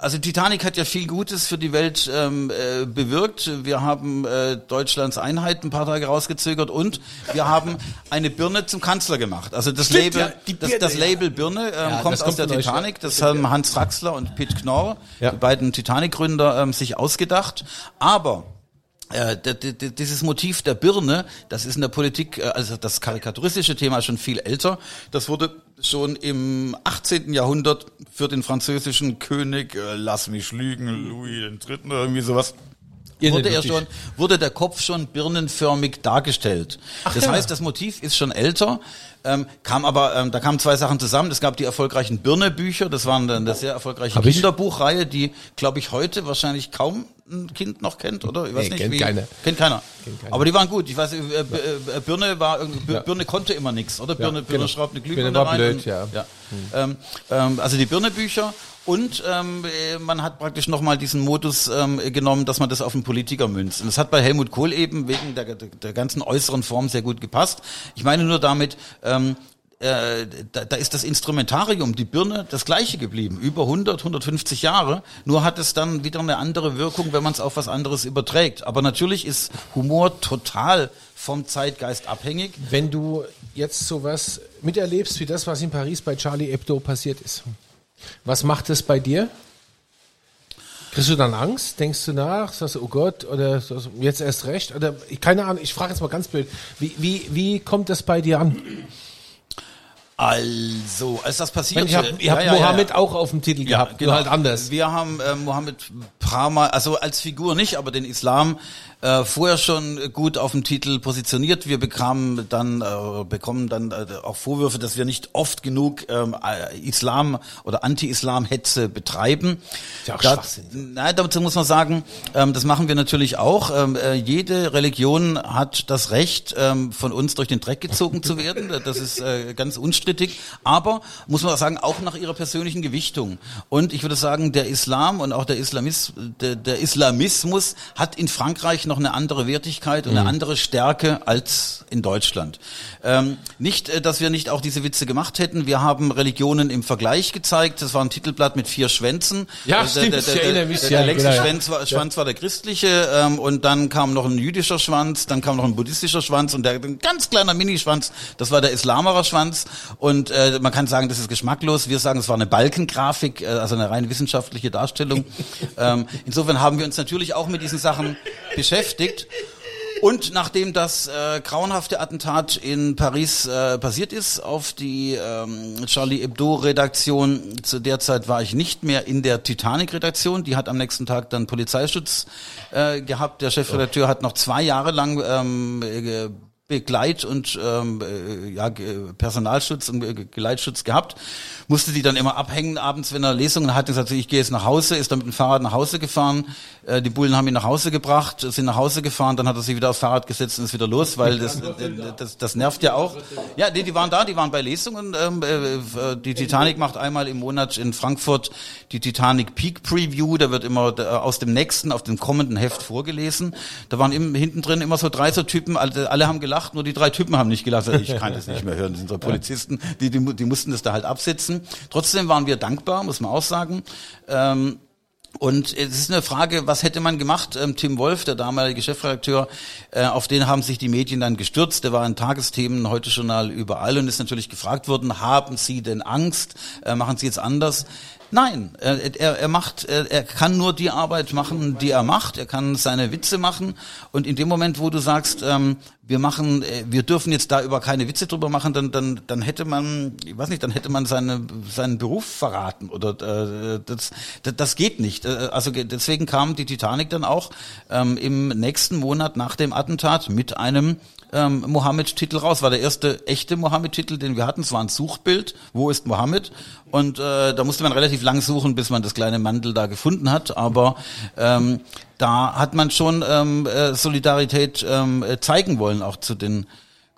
Speaker 3: also Titanic hat ja viel Gutes für die Welt ähm, äh, bewirkt. Wir haben äh, Deutschlands Einheit ein paar Tage rausgezögert und wir haben eine Birne zum Kanzler gemacht. Also das
Speaker 2: Stimmt,
Speaker 3: Label,
Speaker 2: ja,
Speaker 3: das,
Speaker 2: Birne,
Speaker 3: das
Speaker 2: ja.
Speaker 3: Label Birne ähm,
Speaker 2: Ja,
Speaker 3: kommt
Speaker 2: das
Speaker 3: aus
Speaker 2: kommt
Speaker 3: der. Titanic. Das haben Hans Traxler und Pitt Knorr,
Speaker 2: Ja.
Speaker 3: die beiden Titanic-Gründer, ähm, sich ausgedacht. Aber äh, dieses Motiv der Birne, das ist in der Politik, äh, also das karikaturistische Thema schon viel älter. Das wurde schon im 18. Jahrhundert für den französischen König, äh, lass mich lügen, Louis III. oder irgendwie sowas.
Speaker 2: Ihr
Speaker 3: Wurde er schon, wurde der Kopf schon birnenförmig dargestellt. das
Speaker 2: ja.
Speaker 3: heißt, das Motiv ist schon älter, ähm, kam aber, ähm, da kamen zwei Sachen zusammen. Es gab die erfolgreichen Birne-Bücher, das waren dann eine sehr erfolgreiche
Speaker 2: Hab.
Speaker 3: Kinderbuchreihe, die, glaube ich, heute wahrscheinlich kaum ein Kind noch kennt, oder? Ich weiß
Speaker 2: Nee,
Speaker 3: nicht,
Speaker 2: kennt
Speaker 3: wie.
Speaker 2: keiner.
Speaker 3: Kennt keiner.
Speaker 2: keiner.
Speaker 3: Aber die waren gut. Ich weiß, äh, äh, äh, Birne war irgendwie, Bir-
Speaker 2: Ja.
Speaker 3: Birne konnte immer nichts, oder? Birne, Birne
Speaker 2: genau.
Speaker 3: schraubt eine
Speaker 2: Birne
Speaker 3: Glühbirne
Speaker 2: war
Speaker 3: rein.
Speaker 2: blöd,
Speaker 3: und,
Speaker 2: ja.
Speaker 3: Ähm, ähm, also die Birne-Bücher. Und ähm, äh, man hat praktisch nochmal diesen Modus ähm, genommen, dass man das auf den Politiker münzt. Und das hat bei Helmut Kohl eben wegen der, der ganzen äußeren Form sehr gut gepasst. Ich meine nur damit, ähm, äh, da, da ist das Instrumentarium, die Birne, das gleiche geblieben. Über 100, 150 Jahre. Nur hat es dann wieder eine andere Wirkung, wenn man es auf was anderes überträgt. Aber natürlich ist Humor total vom Zeitgeist abhängig.
Speaker 2: Wenn du jetzt sowas miterlebst, wie das, was in Paris bei Charlie Hebdo passiert ist, was macht es bei dir? Kriegst du dann Angst? Denkst du nach? Sagst du, oh Gott, oder jetzt erst recht? Oder keine Ahnung, ich frage jetzt mal ganz blöd. Wie, wie, wie kommt das bei dir an?
Speaker 3: Also, als das passiert,
Speaker 2: Ich hab, ihr habt Mohammed auch auf dem Titel gehabt, nur halt anders.
Speaker 3: Wir haben äh, Mohammed Mal, also als Figur nicht, aber den Islam äh, vorher schon gut auf dem Titel positioniert. Wir bekamen dann, äh, bekommen dann äh, auch Vorwürfe, dass wir nicht oft genug ähm, äh, Islam oder Anti-Islam-Hetze betreiben.
Speaker 2: Ist ja auch
Speaker 3: Da-. Nein, dazu muss man sagen, ähm, das machen wir natürlich auch. Ähm, äh, jede Religion hat das Recht, ähm, von uns durch den Dreck gezogen zu werden. [laughs] Das ist äh, ganz unstrittig. Aber muss man auch sagen, auch nach ihrer persönlichen Gewichtung. Und ich würde sagen, der Islam und auch der, Islamis, der, der Islamismus hat in Frankreich noch eine andere Wertigkeit und eine andere Stärke als in Deutschland. Ähm, nicht, äh, dass wir nicht auch diese Witze gemacht hätten. Wir haben Religionen im Vergleich gezeigt. Das war ein Titelblatt mit vier Schwänzen.
Speaker 2: Ja,
Speaker 3: Äh,
Speaker 2: stimmt,
Speaker 3: der, der, der,
Speaker 2: erinnere
Speaker 3: der,
Speaker 2: mich,
Speaker 3: der längste
Speaker 2: genau, ja.
Speaker 3: Schwanz war, Schwanz war der christliche ähm, und dann kam noch ein jüdischer Schwanz, dann kam noch ein buddhistischer Schwanz und der ein ganz kleiner Minischwanz, das war der Islamerer Schwanz und äh, man kann sagen, das ist geschmacklos. Wir sagen, es war eine Balkengrafik, äh, also eine rein wissenschaftliche Darstellung. [laughs] ähm, insofern haben wir uns natürlich auch mit diesen Sachen beschäftigt. Und nachdem das äh, grauenhafte Attentat in Paris äh, passiert ist auf die ähm, Charlie Hebdo-Redaktion, zu der Zeit war ich nicht mehr in der Titanic-Redaktion. Die hat am nächsten Tag dann Polizeischutz äh, gehabt. Der Chefredakteur hat noch zwei Jahre lang ähm, äh, Begleit- und ähm, äh, ja, Personalschutz und Ge- Geleitschutz gehabt, musste die dann immer abhängen abends, wenn er Lesungen hatte, gesagt, ich gehe jetzt nach Hause, ist dann mit dem Fahrrad nach Hause gefahren, äh, die Bullen haben ihn nach Hause gebracht, sind nach Hause gefahren, dann hat er sich wieder aufs Fahrrad gesetzt und ist wieder los, weil das, äh, das, das nervt ja auch. Ja, nee, die waren da, die waren bei Lesungen, ähm, äh, die Titanic macht einmal im Monat in Frankfurt die Titanic Peak Preview, da wird immer äh, aus dem nächsten auf dem kommenden Heft vorgelesen, da waren im, hinten drin immer so drei so Typen, alle, alle haben gelacht, nur die drei Typen haben nicht gelacht. Ich kann das nicht mehr hören. Das sind so Polizisten, die, die, die mussten das da halt absitzen. Trotzdem waren wir dankbar, muss man auch sagen. Ähm, und es ist eine Frage, was hätte man gemacht? Ähm, Tim Wolf, der damalige Chefredakteur, äh, auf den haben sich die Medien dann gestürzt. Der war in Tagesthemen, heute Journal überall und ist natürlich gefragt worden, haben Sie denn Angst? Äh, machen Sie jetzt anders? Nein, äh, er, er macht, er, er kann nur die Arbeit machen, die er macht. Er kann seine Witze machen. Und in dem Moment, wo du sagst, ähm, wir machen, äh, wir dürfen jetzt da über keine Witze drüber machen, dann, dann, dann hätte man, ich weiß nicht, dann hätte man seine, seinen Beruf verraten oder äh, das, das, das geht nicht. Äh, Also ge- deswegen kam die Titanic dann auch ähm, im nächsten Monat nach dem Attentat mit einem ähm, Mohammed-Titel raus. War der erste echte Mohammed-Titel, den wir hatten. Es war ein Suchbild. Wo ist Mohammed? Und äh, da musste man relativ lang suchen, bis man das kleine Mandel da gefunden hat. Aber ähm, da hat man schon ähm, äh, Solidarität ähm, äh, zeigen wollen, auch zu den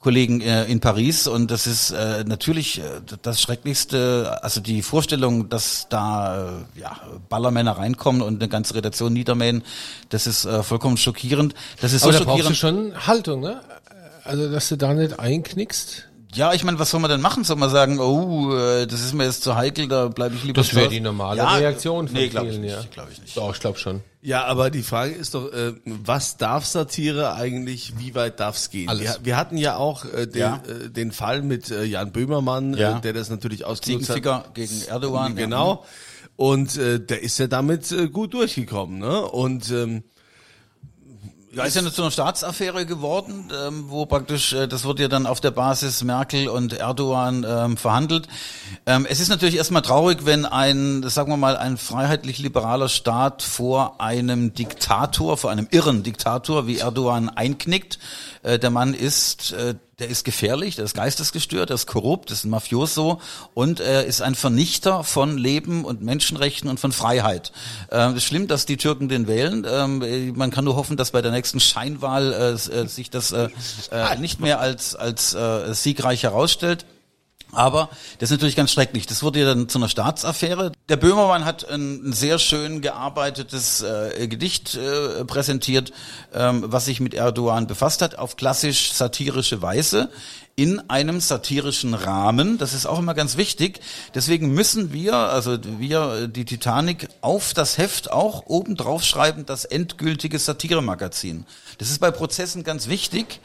Speaker 3: Kollegen äh, in Paris. Und das ist äh, natürlich äh, das Schrecklichste, also die Vorstellung, dass da äh, ja, Ballermänner reinkommen und eine ganze Redaktion niedermähen, das ist äh, vollkommen schockierend. Das ist
Speaker 2: Aber
Speaker 3: so
Speaker 2: da brauchst du
Speaker 3: schockierend.
Speaker 2: schon Haltung, ne? Also, dass du da nicht einknickst.
Speaker 3: Ja, ich meine, was soll man denn machen? Soll man sagen, oh, äh, das ist mir jetzt zu heikel, da bleibe ich lieber
Speaker 2: Das wäre die normale
Speaker 3: Ja,
Speaker 2: Reaktion von
Speaker 3: nee, glaub ich
Speaker 2: vielen,
Speaker 3: nicht,
Speaker 2: ja.
Speaker 3: glaub ich nicht.
Speaker 2: Doch, ich glaube schon.
Speaker 1: Ja, aber die Frage ist doch, äh, was darf Satire eigentlich, wie weit darf's gehen?
Speaker 2: Alles.
Speaker 1: Wir, wir hatten ja auch äh, den,
Speaker 3: Ja.
Speaker 1: äh, den Fall mit äh, Jan Böhmermann,
Speaker 3: Ja.
Speaker 1: äh, der das natürlich ausgenutzt hat.
Speaker 3: Gegen Erdogan. ja.
Speaker 1: Genau. Und äh, der ist ja damit äh, gut durchgekommen, ne? Und ähm,
Speaker 3: Ja, ist ja zu einer Staatsaffäre geworden, ähm, wo praktisch, äh, das wurde ja dann auf der Basis Merkel und Erdogan ähm, verhandelt. Ähm, es ist natürlich erstmal traurig, wenn ein, sagen wir mal, ein freiheitlich-liberaler Staat vor einem Diktator, vor einem irren Diktator wie Erdogan einknickt. Äh, der Mann ist, äh, der ist gefährlich, der ist geistesgestört, der ist korrupt, ist ein Mafioso und er ist ein Vernichter von Leben und Menschenrechten und von Freiheit. Ähm, es ist schlimm, dass die Türken den wählen. Ähm, äh, man kann nur hoffen, dass bei der nächsten Scheinwahl äh, äh, sich das äh, äh, nicht mehr als, als äh, siegreich herausstellt. Aber das ist natürlich ganz schrecklich. Das wurde ja dann zu einer Staatsaffäre. Der Böhmermann hat ein, sehr schön gearbeitetes äh, Gedicht äh, präsentiert, ähm, was sich mit Erdogan befasst hat, auf klassisch satirische Weise in einem satirischen Rahmen. Das ist auch immer ganz wichtig. Deswegen müssen wir, also wir, die Titanic, auf das Heft auch oben drauf schreiben, das endgültige Satiremagazin. Das ist bei Prozessen ganz wichtig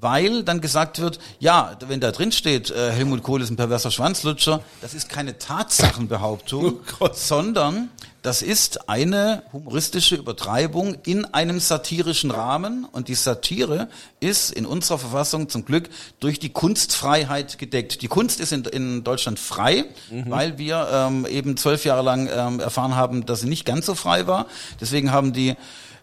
Speaker 3: weil dann gesagt wird, ja, wenn da drin steht, äh, Helmut Kohl ist ein perverser Schwanzlutscher, das ist keine Tatsachenbehauptung, [laughs] sondern das ist eine humoristische Übertreibung in einem satirischen Rahmen und die Satire ist in unserer Verfassung zum Glück durch die Kunstfreiheit gedeckt. Die Kunst ist in, in Deutschland frei, weil wir ähm, eben zwölf Jahre lang ähm, erfahren haben, dass sie nicht ganz so frei war. Deswegen haben die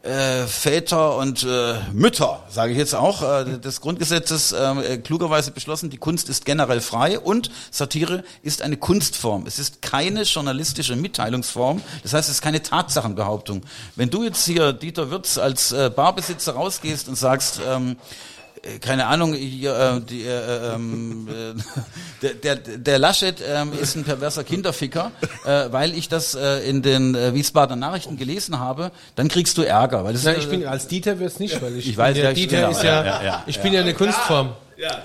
Speaker 3: äh, Väter und äh, Mütter, sage ich jetzt auch, äh, des Grundgesetzes äh, klugerweise beschlossen, die Kunst ist generell frei und Satire ist eine Kunstform. Es ist keine journalistische Mitteilungsform, das heißt, es ist keine Tatsachenbehauptung. Wenn du jetzt hier, Dieter Würz, als äh, Barbesitzer rausgehst und sagst, ähm, äh, keine Ahnung, hier, äh, die, äh, ähm, äh, [laughs] der, der, der Laschet ähm, ist ein perverser Kinderficker, äh, weil ich das äh, in den äh, Wiesbadener Nachrichten gelesen habe, dann kriegst du Ärger. Weil das
Speaker 2: Nein,
Speaker 3: ist,
Speaker 2: ich bin als Dieter wird's nicht, weil ich,
Speaker 3: Ich weiß,
Speaker 2: bin
Speaker 3: ja, ich-
Speaker 2: Dieter ist ja,
Speaker 3: ja, ja, ja,
Speaker 2: ich bin ja eine Kunstform.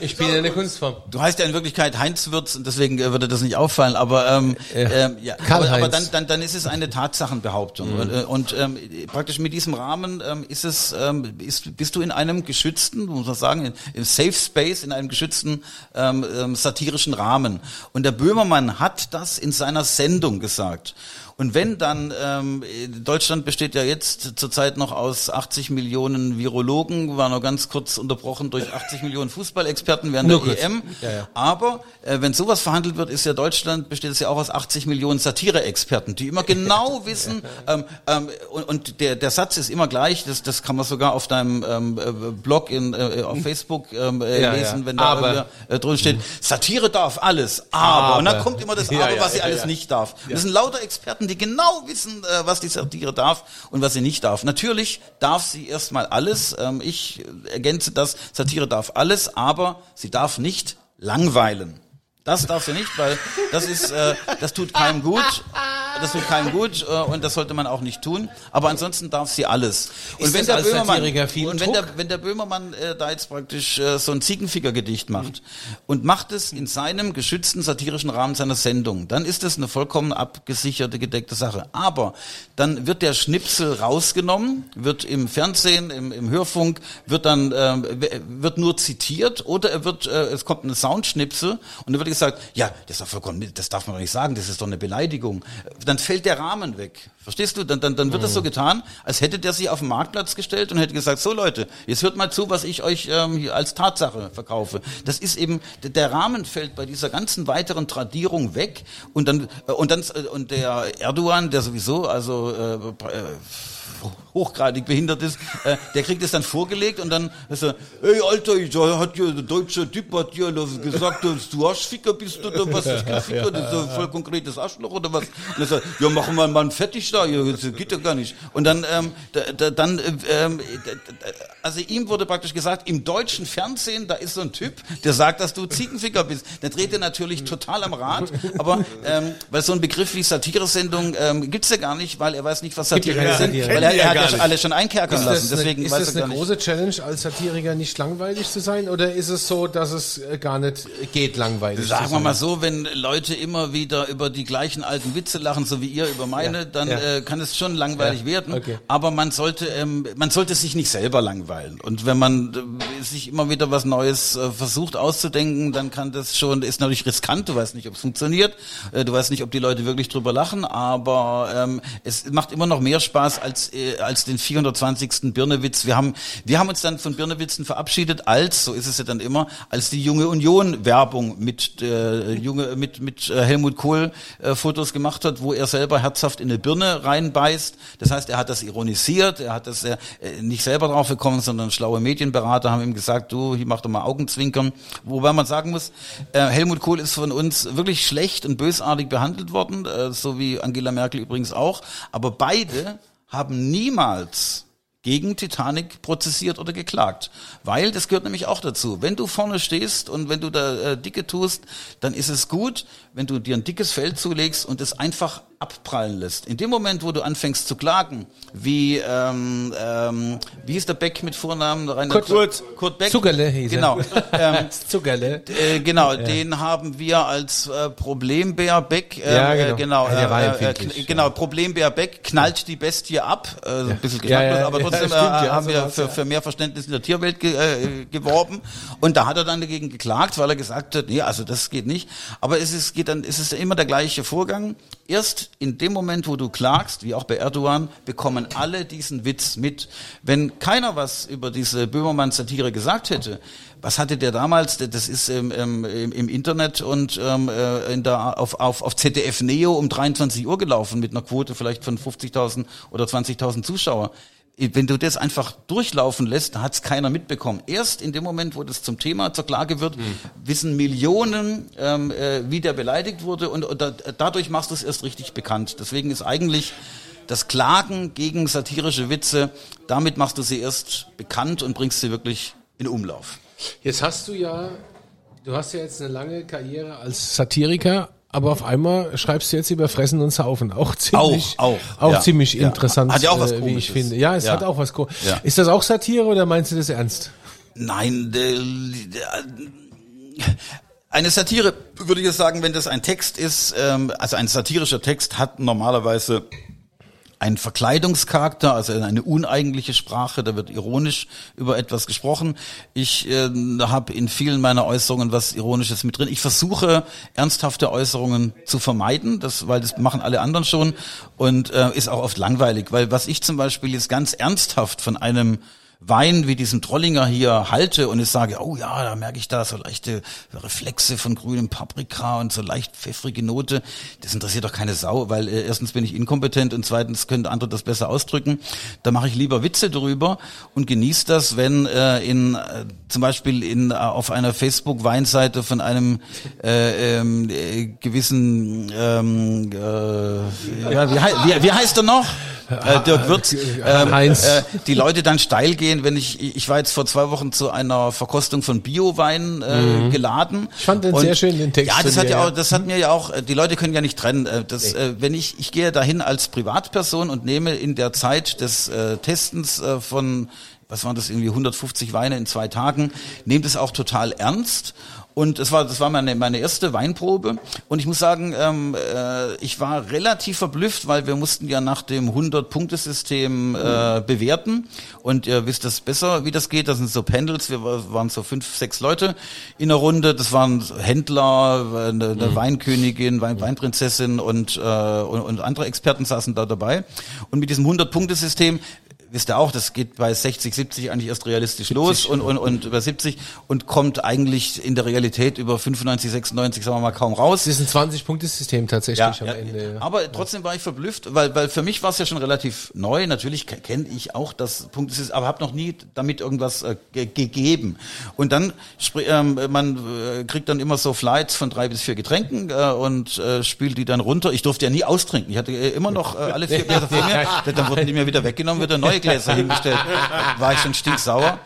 Speaker 2: Ich bin ja eine Kunstform.
Speaker 3: Du heißt ja in Wirklichkeit Heinz Würz und deswegen äh, würde das nicht auffallen, aber ähm,
Speaker 2: Ja.
Speaker 3: ähm, ja, aber, aber dann, dann, dann ist es eine Tatsachenbehauptung und, äh, und ähm, praktisch mit diesem Rahmen ähm, ist es ähm, ist, bist du in einem geschützten, muss man sagen, in, im Safe Space, in einem geschützten ähm, ähm, satirischen Rahmen. Und der Böhmermann hat das in seiner Sendung gesagt. Und wenn dann, ähm, Deutschland besteht ja jetzt zurzeit noch aus 80 Millionen Virologen, war noch ganz kurz unterbrochen durch 80 Millionen Fußballexperten während
Speaker 2: Nur
Speaker 3: der
Speaker 2: kurz.
Speaker 3: EM.
Speaker 2: Ja, ja.
Speaker 3: Aber äh, wenn sowas verhandelt wird, ist ja Deutschland, besteht es ja auch aus 80 Millionen Satire-Experten, die immer genau [laughs] wissen, ähm, ähm, und, und der, der Satz ist immer gleich, das, das kann man sogar auf deinem ähm, äh, Blog in, äh, auf Facebook ähm, äh,
Speaker 2: Ja,
Speaker 3: lesen, wenn da
Speaker 2: Aber.
Speaker 3: äh, drin steht, Satire darf alles, aber. Und dann
Speaker 2: Aber.
Speaker 3: kommt immer das Aber, was sie alles nicht darf. Das sind lauter Experten, die genau wissen, äh, was die Satire darf und was sie nicht darf. Natürlich darf sie erstmal alles. Ähm, ich ergänze das, Satire darf alles, aber sie darf nicht langweilen. Das darf sie nicht, weil das ist, äh, das tut keinem gut. [laughs] Das tut keinem gut äh, und das sollte man auch nicht tun. Aber ansonsten darf sie alles. Und
Speaker 2: Ist als Satiriker viel
Speaker 3: und wenn der, wenn der Böhmermann äh, da jetzt praktisch äh, so ein Ziegenficker-Gedicht macht und macht es in seinem geschützten satirischen Rahmen seiner Sendung, dann ist das eine vollkommen abgesicherte, gedeckte Sache. Aber dann wird der Schnipsel rausgenommen, wird im Fernsehen, im, im Hörfunk, wird dann w- wird nur zitiert oder er wird, äh, es kommt eine Soundschnipsel und dann wird gesagt, ja, das ist doch vollkommen, das darf man doch nicht sagen, das ist doch eine Beleidigung. Dann fällt der Rahmen weg. Verstehst du? Dann, dann, dann wird das so getan, als hätte der sich auf den Marktplatz gestellt und hätte gesagt, so Leute, jetzt hört mal zu, was ich euch ähm, hier als Tatsache verkaufe. Das ist eben, der Rahmen fällt bei dieser ganzen weiteren Tradierung weg und dann, äh, und dann, äh, und der Erdogan, der sowieso, also, äh, äh, hochgradig behindert ist, äh, der kriegt es dann vorgelegt und dann ist er, ey Alter, ich, hat ja der deutsche Typ hat ja gesagt, dass du Arschficker bist oder was, das ist kein Ficker, das ist ein voll konkretes Arschloch oder was. Und er sagt, ja machen wir mal einen fertig da, ja, das geht ja gar nicht. Und dann, ähm, da, da, dann, äh, ähm, also ihm wurde praktisch gesagt, im deutschen Fernsehen, da ist so ein Typ, der sagt, dass du Ziegenficker bist. Der dreht er natürlich total am Rad, aber ähm, weil so ein Begriff wie Satiresendung ähm, gibt's ja gar nicht, weil er weiß nicht, was Satire
Speaker 2: Satire.
Speaker 3: weil er,
Speaker 1: ja
Speaker 3: er hat ja
Speaker 1: nicht.
Speaker 3: alle schon einkerkern
Speaker 2: Ist
Speaker 3: lassen, deswegen
Speaker 2: eine, ist das eine große Challenge, als Satiriker nicht langweilig zu sein? Oder ist es so, dass es äh, gar nicht geht, langweilig
Speaker 3: Sagen
Speaker 2: zu
Speaker 3: wir
Speaker 2: sein?
Speaker 3: mal so, wenn Leute immer wieder über die gleichen alten Witze lachen, so wie ihr über meine,
Speaker 2: Ja,
Speaker 3: dann
Speaker 2: ja.
Speaker 3: Äh, kann es schon langweilig werden.
Speaker 2: okay.
Speaker 3: Aber man sollte, ähm, man sollte sich nicht selber langweilen. Und wenn man äh, sich immer wieder was Neues äh, versucht auszudenken, dann kann das schon, ist natürlich riskant. Du weißt nicht, ob es funktioniert. Äh, du weißt nicht, ob die Leute wirklich drüber lachen. Aber ähm, es macht immer noch mehr Spaß als äh, als den 420. Birnewitz. Wir haben wir haben uns dann von Birnewitzen verabschiedet als, so ist es ja dann immer, als die junge Union Werbung mit äh, junge mit mit äh, Helmut Kohl äh, Fotos gemacht hat, wo er selber herzhaft in eine Birne reinbeißt. Das heißt, er hat das ironisiert, er hat das äh, nicht selber drauf gekommen, sondern schlaue Medienberater haben ihm gesagt, du, hier mach doch mal Augenzwinkern. Wobei man sagen muss, äh, Helmut Kohl ist von uns wirklich schlecht und bösartig behandelt worden, äh, so wie Angela Merkel übrigens auch. Aber beide haben niemals gegen Titanic prozessiert oder geklagt. Weil, das gehört nämlich auch dazu, wenn du vorne stehst und wenn du da äh, Dicke tust, dann ist es gut, wenn du dir ein dickes Feld zulegst und es einfach abprallen lässt. In dem Moment, wo du anfängst zu klagen, wie, ähm, ähm, wie ist der Beck mit Vornamen? Rainer
Speaker 2: Kurt-
Speaker 3: Kurt, Kurt Beck.
Speaker 2: Zuckerle hieß er.
Speaker 3: Genau. [laughs] ähm,
Speaker 2: Zuckerle.
Speaker 3: äh, genau, den haben wir als äh, Problembär Beck. Äh,
Speaker 2: Ja,
Speaker 3: äh,
Speaker 2: genau.
Speaker 3: genau,
Speaker 2: Ja, der war
Speaker 3: äh, äh,
Speaker 2: empfindlich,
Speaker 3: kn-
Speaker 2: ja.
Speaker 3: genau, Problembär Beck knallt die Bestie ab. Äh, ein bisschen
Speaker 2: Ja, ja,
Speaker 3: aber
Speaker 2: ja,
Speaker 3: trotzdem
Speaker 2: stimmt,
Speaker 3: äh,
Speaker 2: ja,
Speaker 3: haben wir für,
Speaker 2: ja.
Speaker 3: für mehr Verständnis in der Tierwelt ge äh, geworben. Und da hat er dann dagegen geklagt, weil er gesagt hat, nee, also das geht nicht. Aber es ist, geht dann, es ist immer der gleiche Vorgang. Erst in dem Moment, wo du klagst, wie auch bei Erdogan, bekommen alle diesen Witz mit. Wenn keiner was über diese Böhmermann-Satire gesagt hätte, was hatte der damals? Das ist ähm, ähm, im, im Internet und ähm, äh, in der, auf, auf, auf ZDF Neo um 23 Uhr gelaufen mit einer Quote vielleicht von 50.000 oder 20.000 Zuschauer. Wenn du das einfach durchlaufen lässt, hat es keiner mitbekommen. Erst in dem Moment, wo das zum Thema, zur Klage wird, wissen Millionen, ähm, äh, wie der beleidigt wurde und, und da, dadurch machst du es erst richtig bekannt. Deswegen ist eigentlich das Klagen gegen satirische Witze, damit machst du sie erst bekannt und bringst sie wirklich in Umlauf.
Speaker 2: Jetzt hast du ja, du hast ja jetzt eine lange Karriere als Satiriker, aber auf einmal schreibst du jetzt über Fressen und Saufen. Auch ziemlich,
Speaker 3: Auch, auch,
Speaker 2: auch
Speaker 3: ja.
Speaker 2: ziemlich
Speaker 3: Ja.
Speaker 2: interessant,
Speaker 3: Hat ja auch was
Speaker 2: äh, wie ich finde. Ja, es
Speaker 3: Ja.
Speaker 2: hat auch was Komisches. Ist das auch Satire oder meinst du das ernst?
Speaker 3: Nein, eine Satire würde ich jetzt sagen, wenn das ein Text ist, ähm, also ein satirischer Text hat normalerweise ein Verkleidungscharakter, also eine uneigentliche Sprache, da wird ironisch über etwas gesprochen. Ich äh, habe in vielen meiner Äußerungen was Ironisches mit drin. Ich versuche ernsthafte Äußerungen zu vermeiden, das, weil das machen alle anderen schon und äh, ist auch oft langweilig, weil was ich zum Beispiel jetzt ganz ernsthaft von einem Wein wie diesen Trollinger hier halte und ich sage, oh ja, da merke ich da so leichte Reflexe von grünem Paprika und so leicht pfeffrige Note. Das interessiert doch keine Sau, weil äh, erstens bin ich inkompetent und zweitens können andere das besser ausdrücken. Da mache ich lieber Witze drüber und genieße das, wenn äh, in äh, zum Beispiel in äh, auf einer Facebook-Weinseite von einem äh, ähm, äh, gewissen ähm, äh, ja, wie, wie, wie heißt er noch? Äh, Dirk Wirtz, ähm,
Speaker 2: Heinz.
Speaker 3: äh, die Leute dann steil gehen, wenn ich, ich war jetzt vor zwei Wochen zu einer Verkostung von Biowein äh, geladen.
Speaker 2: Mhm. Ich fand den sehr schön, den Text
Speaker 3: Ja, das hat ja
Speaker 2: ja.
Speaker 3: auch, das hat mir ja auch, äh, die Leute können ja nicht trennen. äh, Das, äh, wenn ich, ich gehe dahin als Privatperson und nehme in der Zeit des äh, Testens äh, von, was waren das, irgendwie 150 Weine in zwei Tagen, nehme das auch total ernst. Und das war, das war meine, meine erste Weinprobe. Und ich muss sagen, ähm, äh, ich war relativ verblüfft, weil wir mussten ja nach dem 100-Punkte-System äh, bewerten. Und ihr wisst das besser, wie das geht. Das sind so Pendels. Wir war- waren so fünf, sechs Leute in der Runde. Das waren Händler, eine, eine Weinkönigin, Wein, Weinprinzessin und, äh, und, und andere Experten saßen da dabei. Und mit diesem 100-Punkte-System wisst ihr auch, das geht bei 60, 70 eigentlich erst realistisch los und, und, und über 70 und kommt eigentlich in der Realität über 95, 96, sagen wir mal, kaum raus.
Speaker 2: Das ist ein 20-Punkte-System tatsächlich
Speaker 3: Ja,
Speaker 2: am
Speaker 3: ja,
Speaker 2: Ende.
Speaker 3: aber trotzdem war ich verblüfft, weil, weil für mich war es ja schon relativ neu. Natürlich ke- kenne ich auch das Punkt, aber habe noch nie damit irgendwas äh, ge gegeben. Und dann, ähm, man äh, kriegt dann immer so Flights von drei bis vier Getränken äh, und äh, spült die dann runter. Ich durfte ja nie austrinken. Ich hatte äh, immer noch äh, alle vier [laughs] Gläser vor mir. Dann wurden die mir wieder weggenommen, wieder neue Gläser hingestellt. War ich schon stinksauer.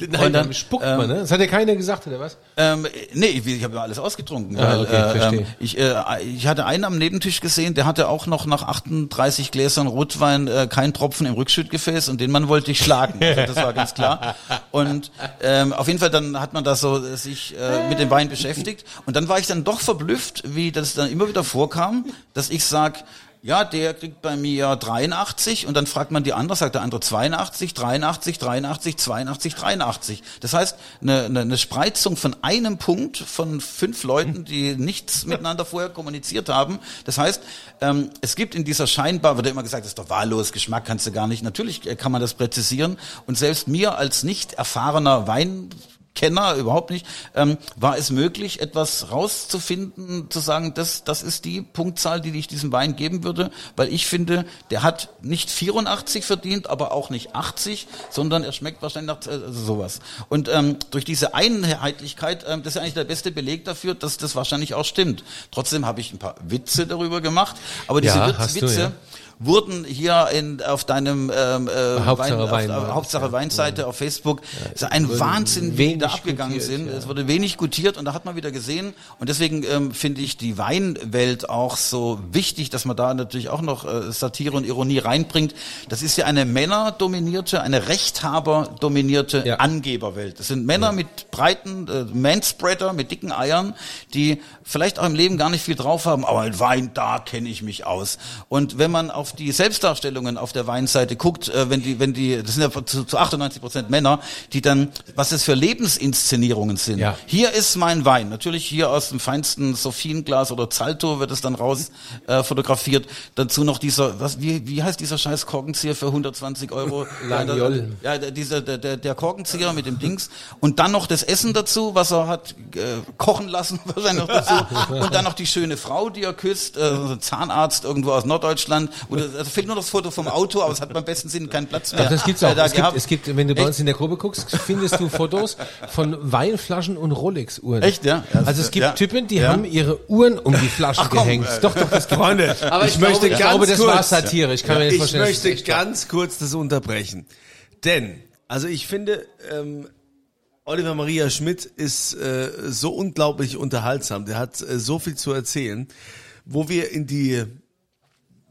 Speaker 2: Nein,
Speaker 3: Und dann,
Speaker 2: spuckt man, ne? Das hat ja keiner gesagt, oder was?
Speaker 3: Ähm, nee, ich, ich habe alles ausgetrunken.
Speaker 2: Ah,
Speaker 3: weil,
Speaker 2: okay,
Speaker 3: äh, ähm, ich, äh, ich hatte einen am Nebentisch gesehen, der hatte auch noch nach 38 Gläsern Rotwein äh, keinen Tropfen im Rückschüttgefäß und den Mann wollte ich schlagen. Also das war ganz klar. Und ähm, auf jeden Fall dann hat man da so äh, sich äh, mit dem Wein beschäftigt und dann war ich dann doch verblüfft, wie das dann immer wieder vorkam, dass ich sag ja, der kriegt bei mir 83 und dann fragt man die andere, sagt der andere 82, 83, 83, 82, 83. Das heißt, eine, eine, eine Spreizung von einem Punkt von fünf Leuten, die nichts miteinander vorher kommuniziert haben. Das heißt, ähm, es gibt in dieser scheinbar, wird ja immer gesagt, das ist doch wahllos, Geschmack kannst du gar nicht. Natürlich äh, kann man das präzisieren und selbst mir als nicht erfahrener Wein Kenner überhaupt nicht, ähm, war es möglich, etwas rauszufinden, zu sagen, das, das ist die Punktzahl, die ich diesem Wein geben würde, weil ich finde, der hat nicht 84 verdient, aber auch nicht 80, sondern er schmeckt wahrscheinlich nach äh, also sowas. Und ähm, durch diese Einheitlichkeit, ähm, das ist eigentlich der beste Beleg dafür, dass das wahrscheinlich auch stimmt. Trotzdem habe ich ein paar Witze darüber gemacht, aber diese
Speaker 2: Ja,
Speaker 3: Witz,
Speaker 2: hast du,
Speaker 3: Witze
Speaker 2: ja.
Speaker 3: Wurden hier in, auf deinem ähm, äh,
Speaker 2: Hauptsache
Speaker 3: Wein,
Speaker 2: Wein,
Speaker 3: auf,
Speaker 2: ja.
Speaker 3: Hauptsache Weinseite auf Facebook ist ein Wahnsinn, wie da abgegangen
Speaker 2: gutiert,
Speaker 3: sind.
Speaker 2: ja.
Speaker 3: Es wurde wenig gutiert und da hat man wieder gesehen und deswegen ähm, finde ich die Weinwelt auch so wichtig, dass man da natürlich auch noch äh, Satire und Ironie reinbringt. Das ist ja eine männerdominierte, eine rechthaberdominierte
Speaker 2: Ja.
Speaker 3: Angeberwelt. Das sind Männer mit breiten äh, Manspreader, mit dicken Eiern, die vielleicht auch im Leben gar nicht viel drauf haben, aber in Wein, da kenne ich mich aus. Und wenn man auf die Selbstdarstellungen auf der Weinseite guckt, äh, wenn die, wenn die, das sind ja zu, zu 98 Prozent Männer, die dann, was das für Lebensinszenierungen sind.
Speaker 2: Ja.
Speaker 3: Hier ist mein Wein. Natürlich hier aus dem feinsten Sophienglas oder Zalto wird es dann raus äh, fotografiert. Dazu noch dieser, was, wie, wie heißt dieser scheiß Korkenzieher für 120 Euro? [laughs]
Speaker 2: Lagnol.
Speaker 3: Ja, der, dieser, der, der, der Korkenzieher mit dem Dings. Und dann noch das Essen dazu, was er hat äh, kochen lassen, [laughs] wahrscheinlich noch dazu. [laughs] Und dann noch die schöne Frau, die er küsst, äh, Zahnarzt irgendwo aus Norddeutschland. Es also fehlt nur das Foto vom Auto, aber es hat beim besten Sinn keinen Platz mehr.
Speaker 2: Doch, das gibt's
Speaker 3: äh,
Speaker 2: auch.
Speaker 3: da
Speaker 2: Es gibt, es gibt, wenn du bei
Speaker 3: Echt?
Speaker 2: uns in der Gruppe guckst, findest du Fotos von Weinflaschen und Rolex-Uhren.
Speaker 3: Echt, ja?
Speaker 2: Also es gibt
Speaker 3: ja.
Speaker 2: Typen, die
Speaker 3: Ja.
Speaker 2: haben ihre Uhren um die Flaschen
Speaker 3: Ach, komm,
Speaker 2: gehängt.
Speaker 3: äh,
Speaker 2: doch, doch, das
Speaker 1: Freunde,
Speaker 2: Aber ich,
Speaker 1: ich möchte
Speaker 2: glaube, ich
Speaker 1: ganz
Speaker 2: glaube, das
Speaker 1: kurz,
Speaker 2: war Satire. Ich kann mir nicht
Speaker 1: ich
Speaker 2: vorstellen, dass
Speaker 1: möchte ganz kurz das unterbrechen. Denn, also ich finde, ähm, Oliver Maria Schmidt ist äh, so unglaublich unterhaltsam. Der hat äh, so viel zu erzählen, wo wir in die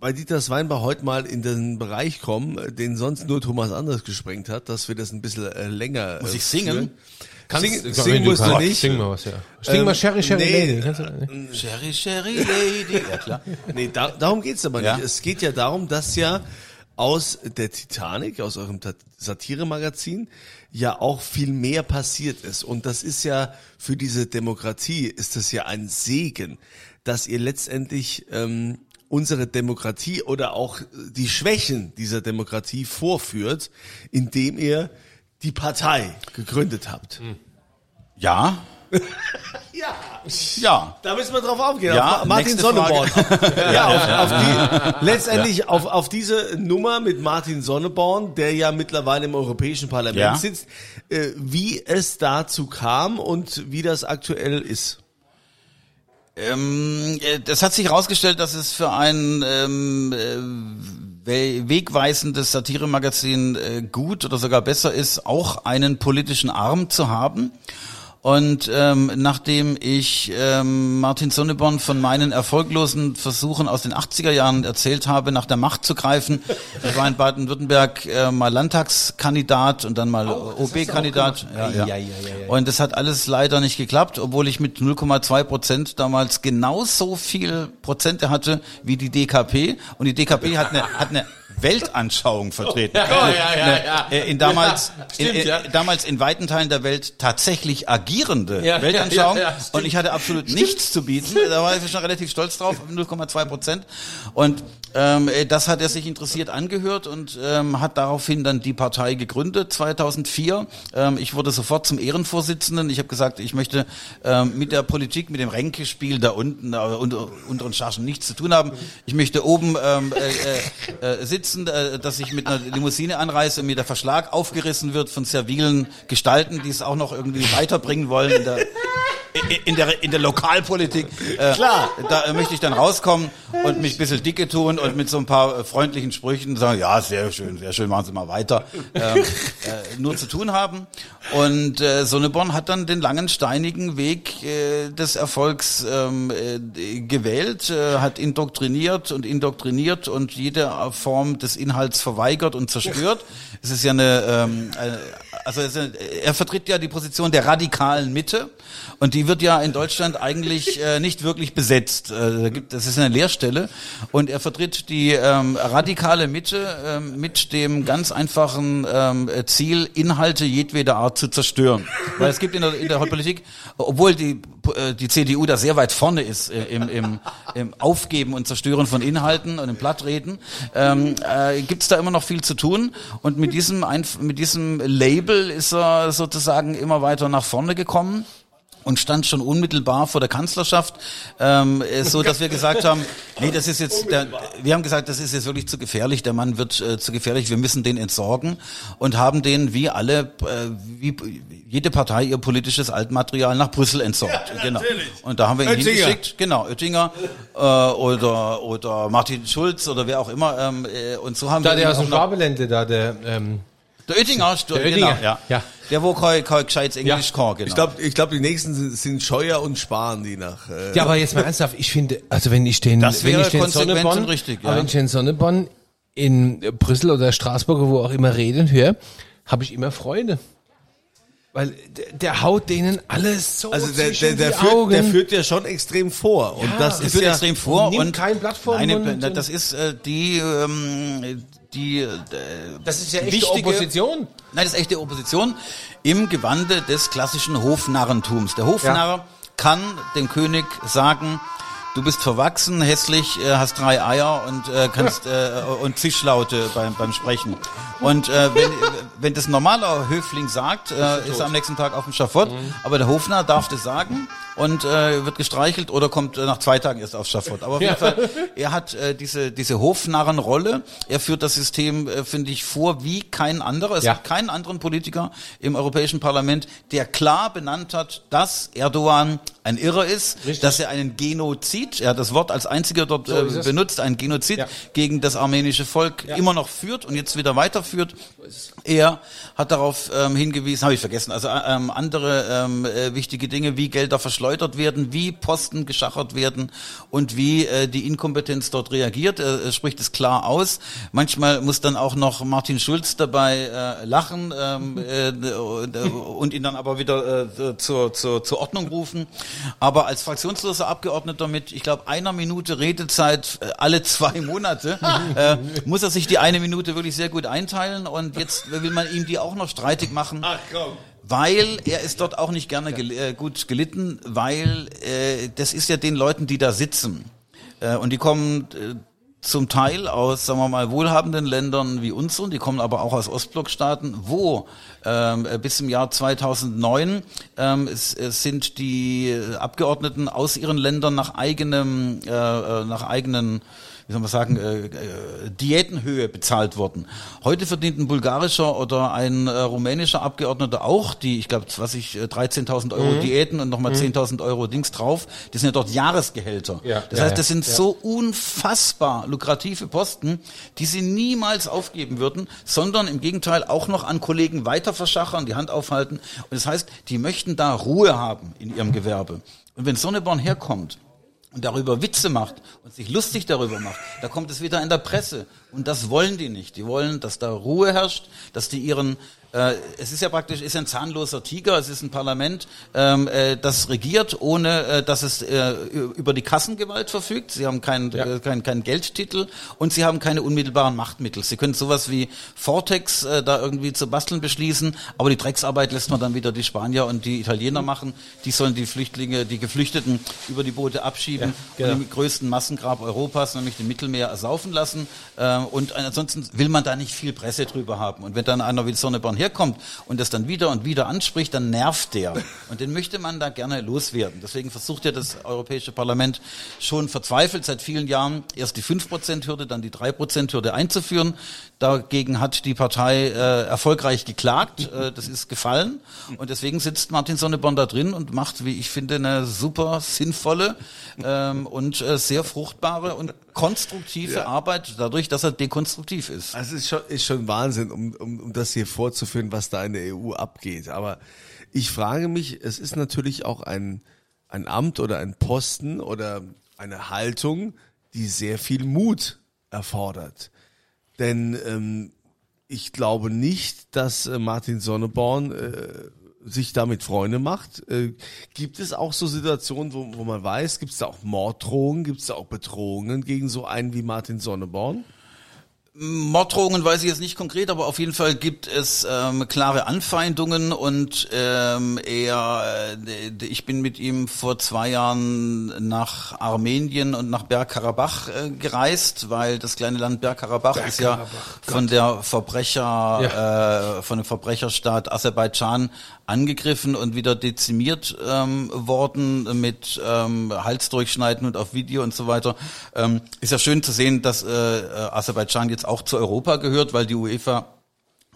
Speaker 1: bei Dieters Weinbar heute mal in den Bereich kommen, den sonst nur Thomas Anders gesprengt hat, dass wir das ein bisschen äh, länger.
Speaker 3: Muss
Speaker 1: äh,
Speaker 3: ich singen?
Speaker 1: führen.
Speaker 2: Kannst,
Speaker 1: Sing- singen musst du nicht.
Speaker 2: Sing mal was, ja. Sing
Speaker 1: Ähm,
Speaker 2: mal Sherry, Sherry
Speaker 1: nee.
Speaker 2: Lady. Du, [laughs]
Speaker 3: Sherry, Sherry Lady. Ja, klar.
Speaker 1: Nee, da, darum geht's aber
Speaker 3: Ja.
Speaker 1: nicht. Es geht ja darum, dass ja aus der Titanic, aus eurem Satire-Magazin, ja auch viel mehr passiert ist. Und das ist ja für diese Demokratie, ist das ja ein Segen, dass ihr letztendlich ähm, unsere Demokratie oder auch die Schwächen dieser Demokratie vorführt, indem ihr die Partei gegründet habt.
Speaker 3: Ja. [laughs]
Speaker 1: Ja.
Speaker 3: Ja.
Speaker 1: Da müssen wir drauf aufgehen.
Speaker 3: Ja,
Speaker 1: auf Ma- Martin Sonneborn. [laughs] Ja, auf, auf die, [laughs] letztendlich auf, auf diese Nummer mit Martin Sonneborn, der ja mittlerweile im Europäischen Parlament
Speaker 3: Ja.
Speaker 1: sitzt, äh, wie es dazu kam und wie das aktuell ist.
Speaker 3: Ähm, äh, das hat sich herausgestellt, dass es für ein ähm, äh, we- wegweisendes Satiremagazin äh, gut oder sogar besser ist, auch einen politischen Arm zu haben. Und ähm, nachdem ich ähm, Martin Sonneborn von meinen erfolglosen Versuchen aus den 80er Jahren erzählt habe, nach der Macht zu greifen, [laughs] ich war in Baden-Württemberg äh, mal Landtagskandidat und dann mal OB-Kandidat. Ja, ja.
Speaker 2: Ja, ja, ja, ja.
Speaker 3: Und das hat alles leider nicht geklappt, obwohl ich mit 0,2 Prozent damals genauso viel Prozente hatte wie die DKP. Und die DKP hat eine, hat eine Weltanschauung vertreten. [laughs]
Speaker 2: ja, ja, ja.
Speaker 3: Äh, In damals,
Speaker 2: stimmt,
Speaker 3: in, in, damals in weiten Teilen der Welt tatsächlich agierende Weltanschauung.
Speaker 2: stimmt.
Speaker 3: und ich hatte absolut nichts zu bieten. Da war ich schon relativ stolz drauf, 0,2 Prozent. Und ähm, äh, das hat er sich interessiert angehört und ähm, hat daraufhin dann die Partei gegründet 2004. Ähm, ich wurde sofort zum Ehrenvorsitzenden. Ich habe gesagt, ich möchte ähm, mit der Politik, mit dem Ränkespiel da unten, äh, unter, unteren Chargen nichts zu tun haben. Ich möchte oben ähm, äh, äh, äh, sitzen, äh, dass ich mit einer Limousine anreise und mir der Verschlag aufgerissen wird von servilen Gestalten, die es auch noch irgendwie weiterbringen wollen in der in der, in der Lokalpolitik. Äh,
Speaker 1: Klar.
Speaker 3: Da möchte ich dann rauskommen und mich ein bisschen dicke tun und mit so ein paar äh, freundlichen Sprüchen sagen, ja, sehr schön, sehr schön, machen Sie mal weiter. Ähm, [laughs] äh, nur zu tun haben. Und äh, Sonneborn hat dann den langen, steinigen Weg äh, des Erfolgs ähm, äh, gewählt, äh, hat indoktriniert und indoktriniert und jede Form des Inhalts verweigert und zerstört. Es ist ja eine, ähm, eine also ist- er vertritt ja die Position der radikalen Mitte und die wird ja in Deutschland eigentlich äh, nicht wirklich besetzt. Äh, das ist eine Leerstelle und er vertritt die ähm, radikale Mitte ähm, mit dem ganz einfachen ähm, Ziel, Inhalte jedweder Art zu zerstören. Weil es gibt in der, in der Politik, obwohl die, äh, die CDU da sehr weit vorne ist äh, im, im, [laughs] im Aufgeben und Zerstören von Inhalten und im Plattreden, ähm, äh, gibt es da immer noch viel zu tun. Und mit diesem, Einf mit diesem Label ist er sozusagen immer weiter nach vorne gekommen und stand schon unmittelbar vor der Kanzlerschaft, ähm, äh, so dass wir gesagt haben, nee, das ist jetzt, der, wir haben gesagt, das ist jetzt wirklich zu gefährlich, der Mann wird äh, zu gefährlich, wir müssen den entsorgen und haben den wie alle, äh, wie jede Partei ihr politisches Altmaterial nach Brüssel entsorgt. genau. Und da haben wir ihn
Speaker 1: Oettinger.
Speaker 3: hingeschickt, genau, Oettinger äh, oder oder Martin Schulz oder wer auch immer. Ähm, äh, und so haben
Speaker 2: Da
Speaker 3: wir
Speaker 2: der aus dem Schwabeländle, da der, ähm,
Speaker 3: der Oettinger, der
Speaker 2: Der Oettinger,
Speaker 3: genau, ja.
Speaker 2: ja.
Speaker 3: Der wo kein, kein gescheites Englisch kann, genau.
Speaker 1: Ich glaube, ich glaub, die nächsten sind, sind Scheuer und Spahn, die nach. Äh,
Speaker 2: Ja, aber jetzt mal ernsthaft, ich finde, also wenn ich den,
Speaker 3: Das
Speaker 2: wenn
Speaker 3: wäre
Speaker 2: ich den Sonneborn,
Speaker 3: und richtig, ja.
Speaker 2: wenn ich den Sonneborn in Brüssel oder Straßburg, wo auch immer reden höre, habe ich immer Freude. Weil der, der haut denen alles so
Speaker 1: also der, der, der,
Speaker 2: die
Speaker 1: führt,
Speaker 2: Augen.
Speaker 1: der führt ja schon extrem vor. Und
Speaker 2: Ja,
Speaker 1: das ist
Speaker 3: führt
Speaker 1: ja,
Speaker 3: extrem vor
Speaker 2: nimmt
Speaker 3: und
Speaker 2: kein den
Speaker 3: Nein,
Speaker 2: und-
Speaker 3: das ist äh, die ähm, die äh,
Speaker 2: das ist ja echte
Speaker 3: wichtige-
Speaker 2: Opposition.
Speaker 3: Nein, das ist echte Opposition im Gewande des klassischen Hofnarrentums. Der Hofnarr kann dem König sagen, du bist verwachsen, hässlich, äh, hast drei Eier und äh, kannst [laughs] äh, und Zischlaute beim beim Sprechen. Und äh, wenn wenn das normaler Höfling sagt, äh, ist er am nächsten Tag auf dem Schafott, aber der Hofnarr darf das sagen und äh, wird gestreichelt oder kommt äh, nach zwei Tagen erst aufs Schafott. Aber auf jeden Fall, er hat äh, diese diese Hofnarrenrolle. Er führt das System, äh, finde ich, vor wie kein anderer. Es
Speaker 2: Ja.
Speaker 3: gibt keinen anderen Politiker im Europäischen Parlament, der klar benannt hat, dass Erdogan ein Irrer ist, dass er einen Genozid, er hat das Wort als einziger dort
Speaker 2: So
Speaker 3: äh, benutzt, einen Genozid
Speaker 2: Ja.
Speaker 3: gegen das armenische Volk immer noch führt und jetzt wieder weiterführt. Er hat darauf ähm, hingewiesen, habe ich vergessen, also äh, ähm, andere ähm, äh, wichtige Dinge wie Gelder verschleudern geläutert werden, wie Posten geschachert werden und wie äh, die Inkompetenz dort reagiert. Er, er spricht es klar aus. Manchmal muss dann auch noch Martin Schulz dabei äh, lachen ähm, [laughs] äh, und ihn dann aber wieder äh, zur, zur, zur Ordnung rufen. Aber als fraktionsloser Abgeordneter mit, ich glaube, einer Minute Redezeit äh, alle zwei Monate, [laughs] äh, muss er sich die eine Minute wirklich sehr gut einteilen und jetzt will man ihm die auch noch streitig machen.
Speaker 1: Ach komm.
Speaker 3: Weil er ist dort auch nicht gerne gel äh, gut gelitten, weil äh, das ist ja den Leuten, die da sitzen. Äh, und die kommen äh, zum Teil aus, sagen wir mal, wohlhabenden Ländern wie unseren, die kommen aber auch aus Ostblockstaaten, wo ähm, äh, bis im Jahr 2009 ähm, es, es sind die Abgeordneten aus ihren Ländern nach eigenem, äh, äh, nach eigenen wie soll man sagen, äh, äh, Diätenhöhe bezahlt worden. Heute verdient ein bulgarischer oder ein äh, rumänischer Abgeordneter auch die, ich glaube, was ich, äh, 13.000 Euro
Speaker 2: Mhm.
Speaker 3: Diäten und nochmal 10.000 Euro Dings drauf. Das sind ja dort Jahresgehälter.
Speaker 2: Ja.
Speaker 3: Das
Speaker 2: Ja,
Speaker 3: heißt,
Speaker 2: ja.
Speaker 3: das sind so unfassbar lukrative Posten, die sie niemals aufgeben würden, sondern im Gegenteil auch noch an Kollegen weiter verschachern, die Hand aufhalten. Und das heißt, die möchten da Ruhe haben in ihrem Gewerbe. Und wenn Sonneborn herkommt und darüber Witze macht und sich lustig darüber macht, da kommt es wieder in der Presse. Und das wollen die nicht. Die wollen, dass da Ruhe herrscht, dass die ihren äh, es ist ja praktisch, ist ein zahnloser Tiger, es ist ein Parlament, ähm, äh, das regiert, ohne äh, dass es äh, über die Kassengewalt verfügt. Sie haben keinen
Speaker 2: Ja.
Speaker 3: äh, keinen keinen Geldtitel und sie haben keine unmittelbaren Machtmittel. Sie können sowas wie Vortex äh, da irgendwie zu basteln beschließen, aber die Drecksarbeit lässt man dann wieder die Spanier und die Italiener machen. Die sollen die Flüchtlinge, die Geflüchteten über die Boote abschieben
Speaker 2: Ja, genau.
Speaker 3: und im größten Massengrab Europas, nämlich dem Mittelmeer, ersaufen lassen. Ähm, und ansonsten will man da nicht viel Presse drüber haben. Und wenn dann einer wie Sonneborn herkommt und das dann wieder und wieder anspricht, dann nervt der. Und den möchte man da gerne loswerden. Deswegen versucht ja das Europäische Parlament schon verzweifelt seit vielen Jahren erst die 5%-Hürde, dann die 3%-Hürde einzuführen. Dagegen hat die Partei äh, erfolgreich geklagt. Äh, das ist gefallen. Und deswegen sitzt Martin Sonneborn da drin und macht, wie ich finde, eine super sinnvolle ähm, und äh, sehr fruchtbare und konstruktive Arbeit, dadurch, dass er dekonstruktiv ist.
Speaker 1: Also es ist schon, ist schon Wahnsinn, um, um, um das hier vorzuführen, was da in der EU abgeht. Aber ich frage mich, es ist natürlich auch ein, ein Amt oder ein Posten oder eine Haltung, die sehr viel Mut erfordert. Denn ähm, ich glaube nicht, dass äh, Martin Sonneborn äh, sich damit Freunde macht. Äh, gibt es auch so Situationen, wo, wo man weiß, gibt es da auch Morddrohungen, gibt es da auch Bedrohungen gegen so einen wie Martin Sonneborn?
Speaker 3: Morddrohungen weiß ich jetzt nicht konkret, aber auf jeden Fall gibt es ähm, klare Anfeindungen und ähm, er, äh, ich bin mit ihm vor zwei Jahren nach Armenien und nach Bergkarabach äh, gereist, weil das kleine Land Bergkarabach ist ja von der Verbrecher, äh, von dem Verbrecherstaat Aserbaidschan angegriffen und wieder dezimiert ähm, worden mit ähm, Halsdurchschneiden und auf Video und so weiter. Ähm, ist ja schön zu sehen, dass äh, äh, Aserbaidschan jetzt auch zu Europa gehört, weil die UEFA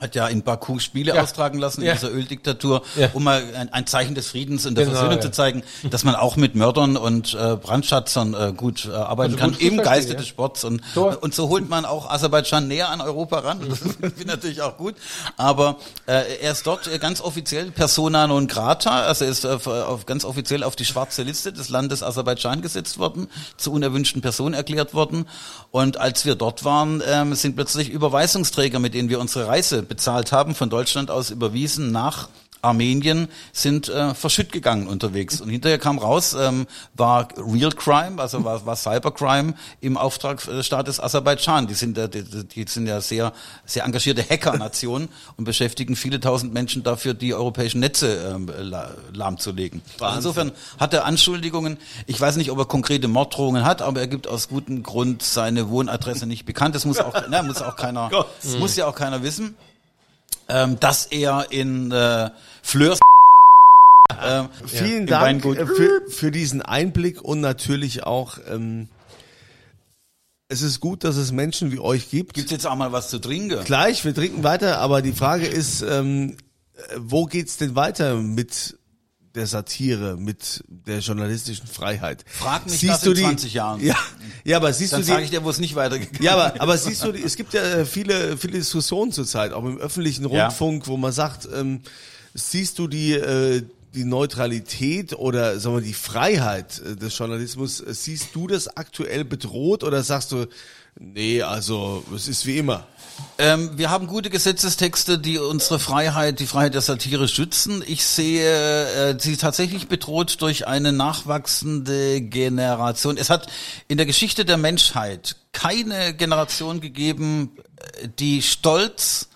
Speaker 3: hat ja in Baku Spiele
Speaker 2: Ja.
Speaker 3: austragen lassen
Speaker 2: Ja.
Speaker 3: in dieser Öldiktatur,
Speaker 2: Ja.
Speaker 3: um mal ein, ein Zeichen des Friedens und der
Speaker 2: Genau,
Speaker 3: Versöhnung zu zeigen, dass man auch mit Mördern und äh, Brandschatzern äh, gut äh, arbeiten
Speaker 2: Also
Speaker 3: kann
Speaker 2: gut
Speaker 3: im Geiste des Sports und
Speaker 2: So.
Speaker 3: und so holt man auch Aserbaidschan näher an Europa ran. Das finde [laughs] natürlich auch gut. Aber äh, er ist dort äh, ganz offiziell Persona non grata, also er ist äh, auf, ganz offiziell auf die schwarze Liste des Landes Aserbaidschan gesetzt worden, zu unerwünschten Personen erklärt worden. Und als wir dort waren, ähm, sind plötzlich Überweisungsträger, mit denen wir unsere Reise bezahlt haben, von Deutschland aus überwiesen nach Armenien sind äh, verschütt gegangen unterwegs. Und hinterher kam raus, ähm, war Real Crime, also war, war Cybercrime im Auftrag des Staates Aserbaidschan. Die sind, äh, die, die sind ja sehr, sehr engagierte Hacker-Nation und beschäftigen viele tausend Menschen dafür, die europäischen Netze ähm, la- lahmzulegen. Also insofern hat er Anschuldigungen. Ich weiß nicht, ob er konkrete Morddrohungen hat, aber er gibt aus gutem Grund seine Wohnadresse nicht bekannt. Das muss auch, [laughs] ne, muss auch keiner, muss ja auch keiner wissen ähm, dass er in äh, Fleurs ähm,
Speaker 1: Vielen
Speaker 3: im
Speaker 1: Dank äh, für, für diesen Einblick und natürlich auch, ähm, es ist gut, dass es Menschen wie euch gibt.
Speaker 3: Gibt's jetzt auch mal was zu trinken?
Speaker 1: Gleich, wir trinken weiter, aber die Frage ist, ähm, äh, wo geht's denn weiter mit der Satire, mit der journalistischen Freiheit?
Speaker 3: Frag mich das in 20 Jahren.
Speaker 1: Ja, ja, aber siehst
Speaker 3: Dann
Speaker 1: du
Speaker 3: sage
Speaker 1: die,
Speaker 3: ich dir, wo es nicht weitergeht.
Speaker 1: ja, aber, aber siehst du, es gibt ja äh, viele, viele Diskussionen zurzeit, auch im öffentlichen
Speaker 3: Ja.
Speaker 1: Rundfunk, wo man sagt, ähm, siehst du die, äh, die Neutralität oder sagen wir die Freiheit äh, des Journalismus, siehst du das aktuell bedroht oder sagst du, nee, also es ist wie immer?
Speaker 3: Ähm, wir haben gute Gesetzestexte, die unsere Freiheit, die Freiheit der Satire schützen. Ich sehe äh, sie tatsächlich bedroht durch eine nachwachsende Generation. Es hat in der Geschichte der Menschheit keine Generation gegeben, äh, die stolz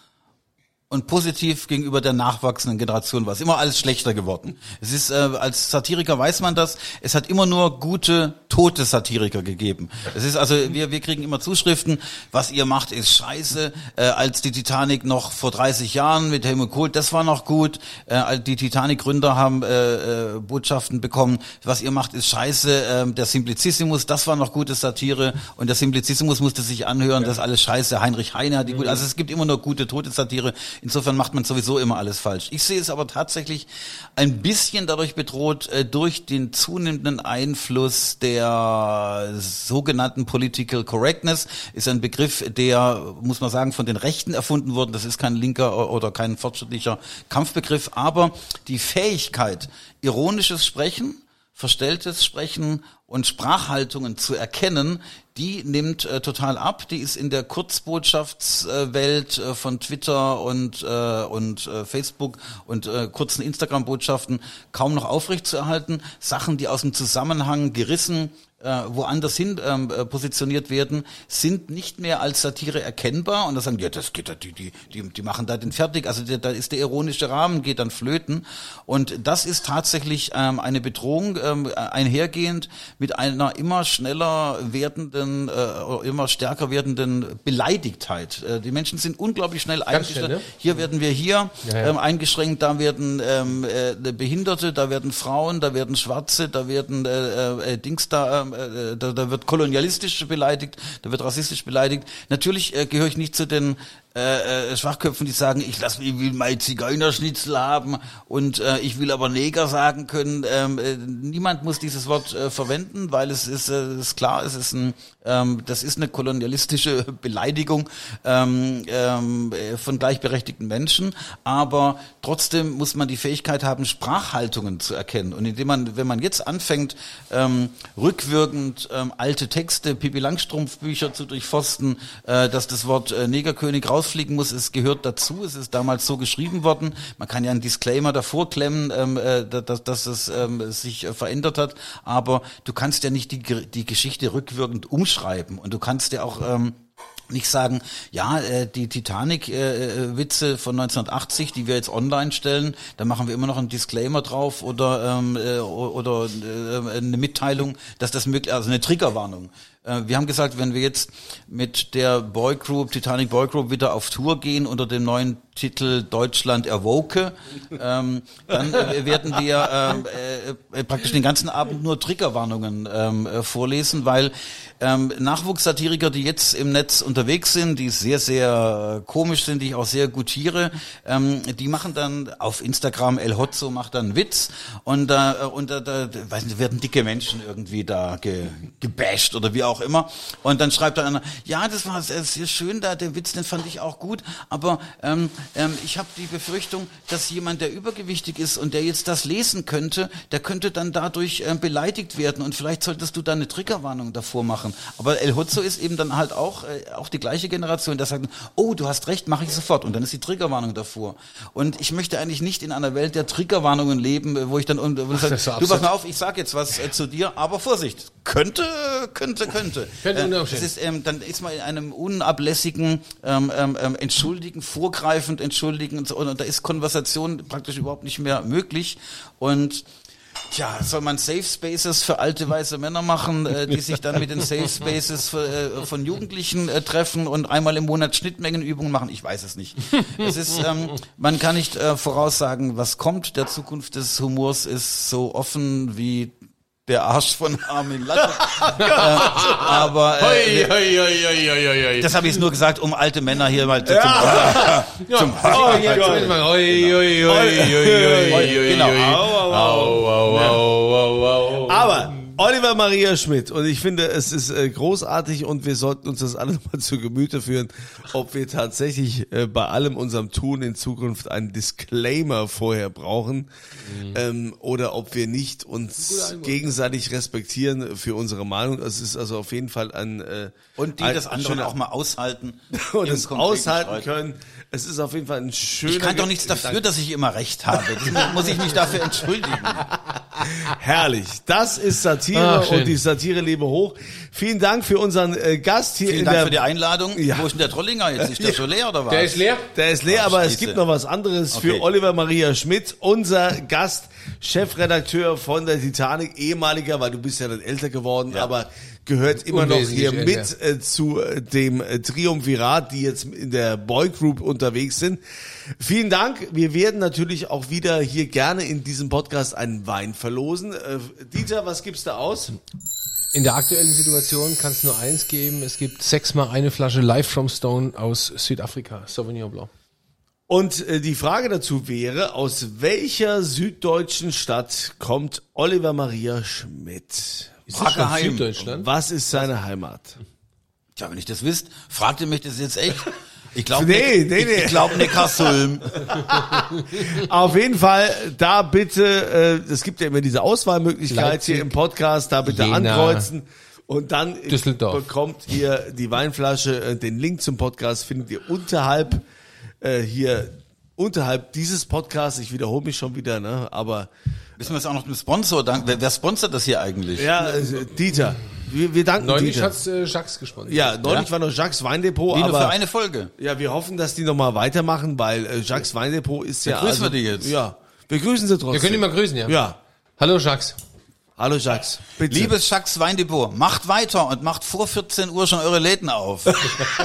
Speaker 3: und positiv gegenüber der nachwachsenden Generation war. Es ist immer alles schlechter geworden. Es ist, äh, als Satiriker weiß man das, es hat immer nur gute, tote Satiriker gegeben. Es ist also, wir, wir kriegen immer Zuschriften, was ihr macht ist scheiße, äh, als die Titanic noch vor 30 Jahren mit Helmut Kohl, das war noch gut, äh, die Titanic-Gründer haben äh, äh, Botschaften bekommen, was ihr macht ist scheiße, äh, der Simplicissimus, das war noch gute Satire und der Simplicissimus musste sich anhören, das ist alles scheiße, Heinrich Heine hat die gut, also es gibt immer nur gute, tote Satire. Insofern macht man sowieso immer alles falsch. Ich sehe es aber tatsächlich ein bisschen dadurch bedroht, äh, durch den zunehmenden Einfluss der sogenannten Political Correctness. Ist ein Begriff, der, muss man sagen, von den Rechten erfunden wurde. Das ist kein linker oder kein fortschrittlicher Kampfbegriff, aber die Fähigkeit, ironisches Sprechen, verstelltes Sprechen und Sprachhaltungen zu erkennen, die nimmt äh, total ab. Die ist in der Kurzbotschaftswelt äh, von Twitter und, äh, und äh, Facebook und äh, kurzen Instagram-Botschaften kaum noch aufrechtzuerhalten. Sachen, die aus dem Zusammenhang gerissen, äh, woanders hin ähm, äh, positioniert werden, sind nicht mehr als Satire erkennbar und da sagen, ja, das geht da, die, die, die, die machen da den fertig, also der, da ist der ironische Rahmen, geht dann flöten und das ist tatsächlich ähm, eine Bedrohung ähm, einhergehend mit einer immer schneller werdenden, äh, immer stärker werdenden Beleidigtheit. Äh, die Menschen sind unglaublich schnell eingeschränkt.
Speaker 2: schnell, ne?
Speaker 3: Hier werden wir hier
Speaker 2: Ja, ja.
Speaker 3: Ähm, eingeschränkt, da werden ähm, äh, Behinderte, da werden Frauen, da werden Schwarze, da werden äh, äh, Dings da, ähm, äh, da, da wird kolonialistisch beleidigt, da wird rassistisch beleidigt. Natürlich äh, gehöre ich nicht zu den äh, äh, Schwachköpfen, die sagen, ich lass mich will mein Zigeunerschnitzel haben und äh, ich will aber Neger sagen können. Ähm, äh, niemand muss dieses Wort äh, verwenden, weil es ist, äh, ist klar, es ist ein, ähm, das ist eine kolonialistische [laughs] Beleidigung ähm, ähm, äh, von gleichberechtigten Menschen. Aber trotzdem muss man die Fähigkeit haben, Sprachhaltungen zu erkennen. Und indem man, wenn man jetzt anfängt, ähm, rückwirkend ähm, alte Texte, Pippi Langstrumpf Bücher zu durchforsten, äh, dass das Wort äh, Negerkönig rausfliegen muss, es gehört dazu. Es ist damals so geschrieben worden. Man kann ja einen Disclaimer davor klemmen, ähm, äh, dass, dass es ähm, sich äh, verändert hat. Aber du kannst ja nicht die, die Geschichte rückwirkend umschreiben. Und du kannst ja auch ähm, nicht sagen, ja, äh, die Titanic-Witze von 1980, die wir jetzt online stellen, da machen wir immer noch einen Disclaimer drauf oder ähm, äh, oder äh, eine Mitteilung, dass das möglich, also eine Triggerwarnung. Äh, wir haben gesagt, wenn wir jetzt mit der Boy Group, Titanic Boy Group wieder auf Tour gehen unter dem neuen Titel Deutschland erwoke, ähm, dann äh, werden wir ähm, äh, äh, praktisch den ganzen Abend nur Triggerwarnungen ähm, äh, vorlesen, weil ähm, Nachwuchssatiriker, die jetzt im Netz unterwegs sind, die sehr, sehr äh, komisch sind, die ich auch sehr gutiere, ähm, die machen dann auf Instagram, El Hotzo macht dann Witz und äh, und da, da weiß nicht, werden dicke Menschen irgendwie da ge, gebasht oder wie auch immer. Und dann schreibt da einer, ja, das war sehr, schön, da der Witz, den fand ich auch gut, aber ähm, ähm, ich habe die Befürchtung, dass jemand, der übergewichtig ist und der jetzt das lesen könnte, der könnte dann dadurch ähm, beleidigt werden und vielleicht solltest du da eine Triggerwarnung davor machen. Aber El Hotzo ist eben dann halt auch, äh, auch die gleiche Generation, der sagt, oh, du hast recht, mache ich sofort. Und dann ist die Triggerwarnung davor. Und ich möchte eigentlich nicht in einer Welt der Triggerwarnungen leben, äh, wo ich dann, wo ich sage,
Speaker 2: das ist so
Speaker 3: du pass mal auf, ich sag jetzt was äh, zu dir, aber Vorsicht, könnte, könnte, könnte. [laughs]
Speaker 2: Könnte
Speaker 3: äh, es ist, ähm, dann ist man in einem unablässigen ähm, ähm, ähm, Entschuldigen, vorgreifend entschuldigen und so, und da ist Konversation praktisch überhaupt nicht mehr möglich. Und Tja, soll man Safe Spaces für alte weiße Männer machen, äh, die sich dann mit den Safe Spaces für, äh, von Jugendlichen äh, treffen und einmal im Monat Schnittmengenübungen machen? Ich weiß es nicht. Es ist, ähm, man kann nicht äh, voraussagen, was kommt. Der Zukunft des Humors ist so offen wie der Arsch von Armin Laschet. [laughs] äh, aber äh, das habe ich jetzt nur gesagt, um alte Männer hier mal zu, zum, [laughs] zum
Speaker 2: Oh, oi, oi, oi,
Speaker 3: Genau.
Speaker 2: oi. Au, au, au, au, au, au.
Speaker 1: Aber Oliver Maria Schmidt. Und ich finde, es ist äh, großartig und wir sollten uns das alle [laughs] mal zu Gemüte führen, ob wir tatsächlich äh, bei allem unserem Tun in Zukunft einen Disclaimer vorher brauchen ähm, oder ob wir nicht uns gegenseitig respektieren für unsere Meinung. Es ist also auf jeden Fall ein äh,
Speaker 3: Und die
Speaker 1: ein
Speaker 3: das andere auch mal aushalten. [laughs]
Speaker 1: und es aushalten
Speaker 3: Streit.
Speaker 1: können. Es ist auf jeden Fall ein schöner.
Speaker 3: Ich kann doch nichts dafür, dass ich immer recht habe. Das [laughs] muss ich mich dafür entschuldigen. [laughs]
Speaker 1: Herrlich. Das ist Satire
Speaker 2: schön.
Speaker 1: und die Satire lebe hoch. Vielen Dank für unseren äh, Gast hier
Speaker 3: Vielen
Speaker 1: in
Speaker 3: Dank
Speaker 1: der
Speaker 3: für die Einladung.
Speaker 1: Ja.
Speaker 3: Wo ist denn der Trollinger jetzt? Ist der schon leer oder was?
Speaker 2: Der ist leer.
Speaker 1: Der ist leer,
Speaker 3: Ach,
Speaker 1: aber es
Speaker 3: Scheiße.
Speaker 1: gibt noch was anderes für
Speaker 3: Okay.
Speaker 1: Oliver Maria Schmidt, unser Gast, Chefredakteur von der Titanic, ehemaliger, weil du bist ja dann älter geworden, aber gehört immer noch hier mit äh, zu äh, dem äh, Triumvirat, die jetzt in der Boy Group unterwegs sind. Vielen Dank. Wir werden natürlich auch wieder hier gerne in diesem Podcast einen Wein verlosen. Äh, Dieter, was gibst du aus?
Speaker 2: In der aktuellen Situation kann es nur eins geben. Es gibt sechsmal eine Flasche Live from Stone aus Südafrika, Sauvignon Blanc.
Speaker 1: Und äh, die Frage dazu wäre, aus welcher süddeutschen Stadt kommt Oliver Maria Schmidt?
Speaker 2: Ist das schon. Süddeutschland?
Speaker 1: Was ist seine Heimat?
Speaker 3: Tja, wenn ich das wisst, fragt ihr mich das jetzt echt? Ich glaube,
Speaker 1: Nee, nee, nee.
Speaker 3: Ich glaube Neckarsulm. [laughs]
Speaker 1: Auf jeden Fall, da bitte, äh, es gibt ja immer diese Auswahlmöglichkeit
Speaker 2: Leipzig,
Speaker 1: hier im Podcast, da bitte
Speaker 2: Jena,
Speaker 1: ankreuzen. Und dann
Speaker 2: Düsseldorf.
Speaker 1: bekommt ihr die Weinflasche. Äh, Den Link zum Podcast findet ihr unterhalb äh, hier unterhalb dieses Podcasts. Ich wiederhole mich schon wieder, ne? Aber
Speaker 3: Müssen wir jetzt auch noch dem Sponsor danken. Wer, wer sponsert das hier eigentlich?
Speaker 1: ja, äh, Dieter, wir, wir danken
Speaker 2: Neulich
Speaker 1: Dieter.
Speaker 2: hat's äh, Jacques gesponsert.
Speaker 1: Ja, neulich war noch Jacques Weindepot,
Speaker 3: Die nur
Speaker 1: aber
Speaker 3: für eine Folge.
Speaker 1: ja, wir hoffen, dass die nochmal weitermachen, weil äh, Jacques Weindepot ist ja.
Speaker 3: grüßen wir die jetzt.
Speaker 1: Ja, wir grüßen sie trotzdem.
Speaker 2: Wir können ihn mal grüßen, ja.
Speaker 1: Ja,
Speaker 2: Hallo Jacques.
Speaker 1: Hallo Jacques, bitte.
Speaker 3: Liebes Jacques Weindepot, macht weiter und macht vor 14 Uhr schon eure Läden auf.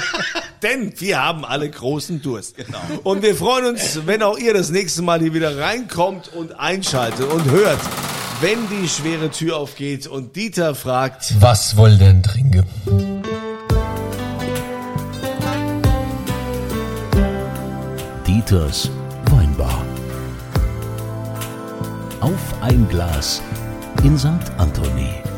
Speaker 3: [laughs]
Speaker 1: Denn wir haben alle großen Durst.
Speaker 3: Genau.
Speaker 1: Und wir freuen uns, wenn auch ihr das nächste Mal hier wieder reinkommt und einschaltet und hört, wenn die schwere Tür aufgeht und Dieter fragt,
Speaker 2: Was woll denn trinken?
Speaker 5: Dieters Weinbar. Auf ein Glas in St. Anthony.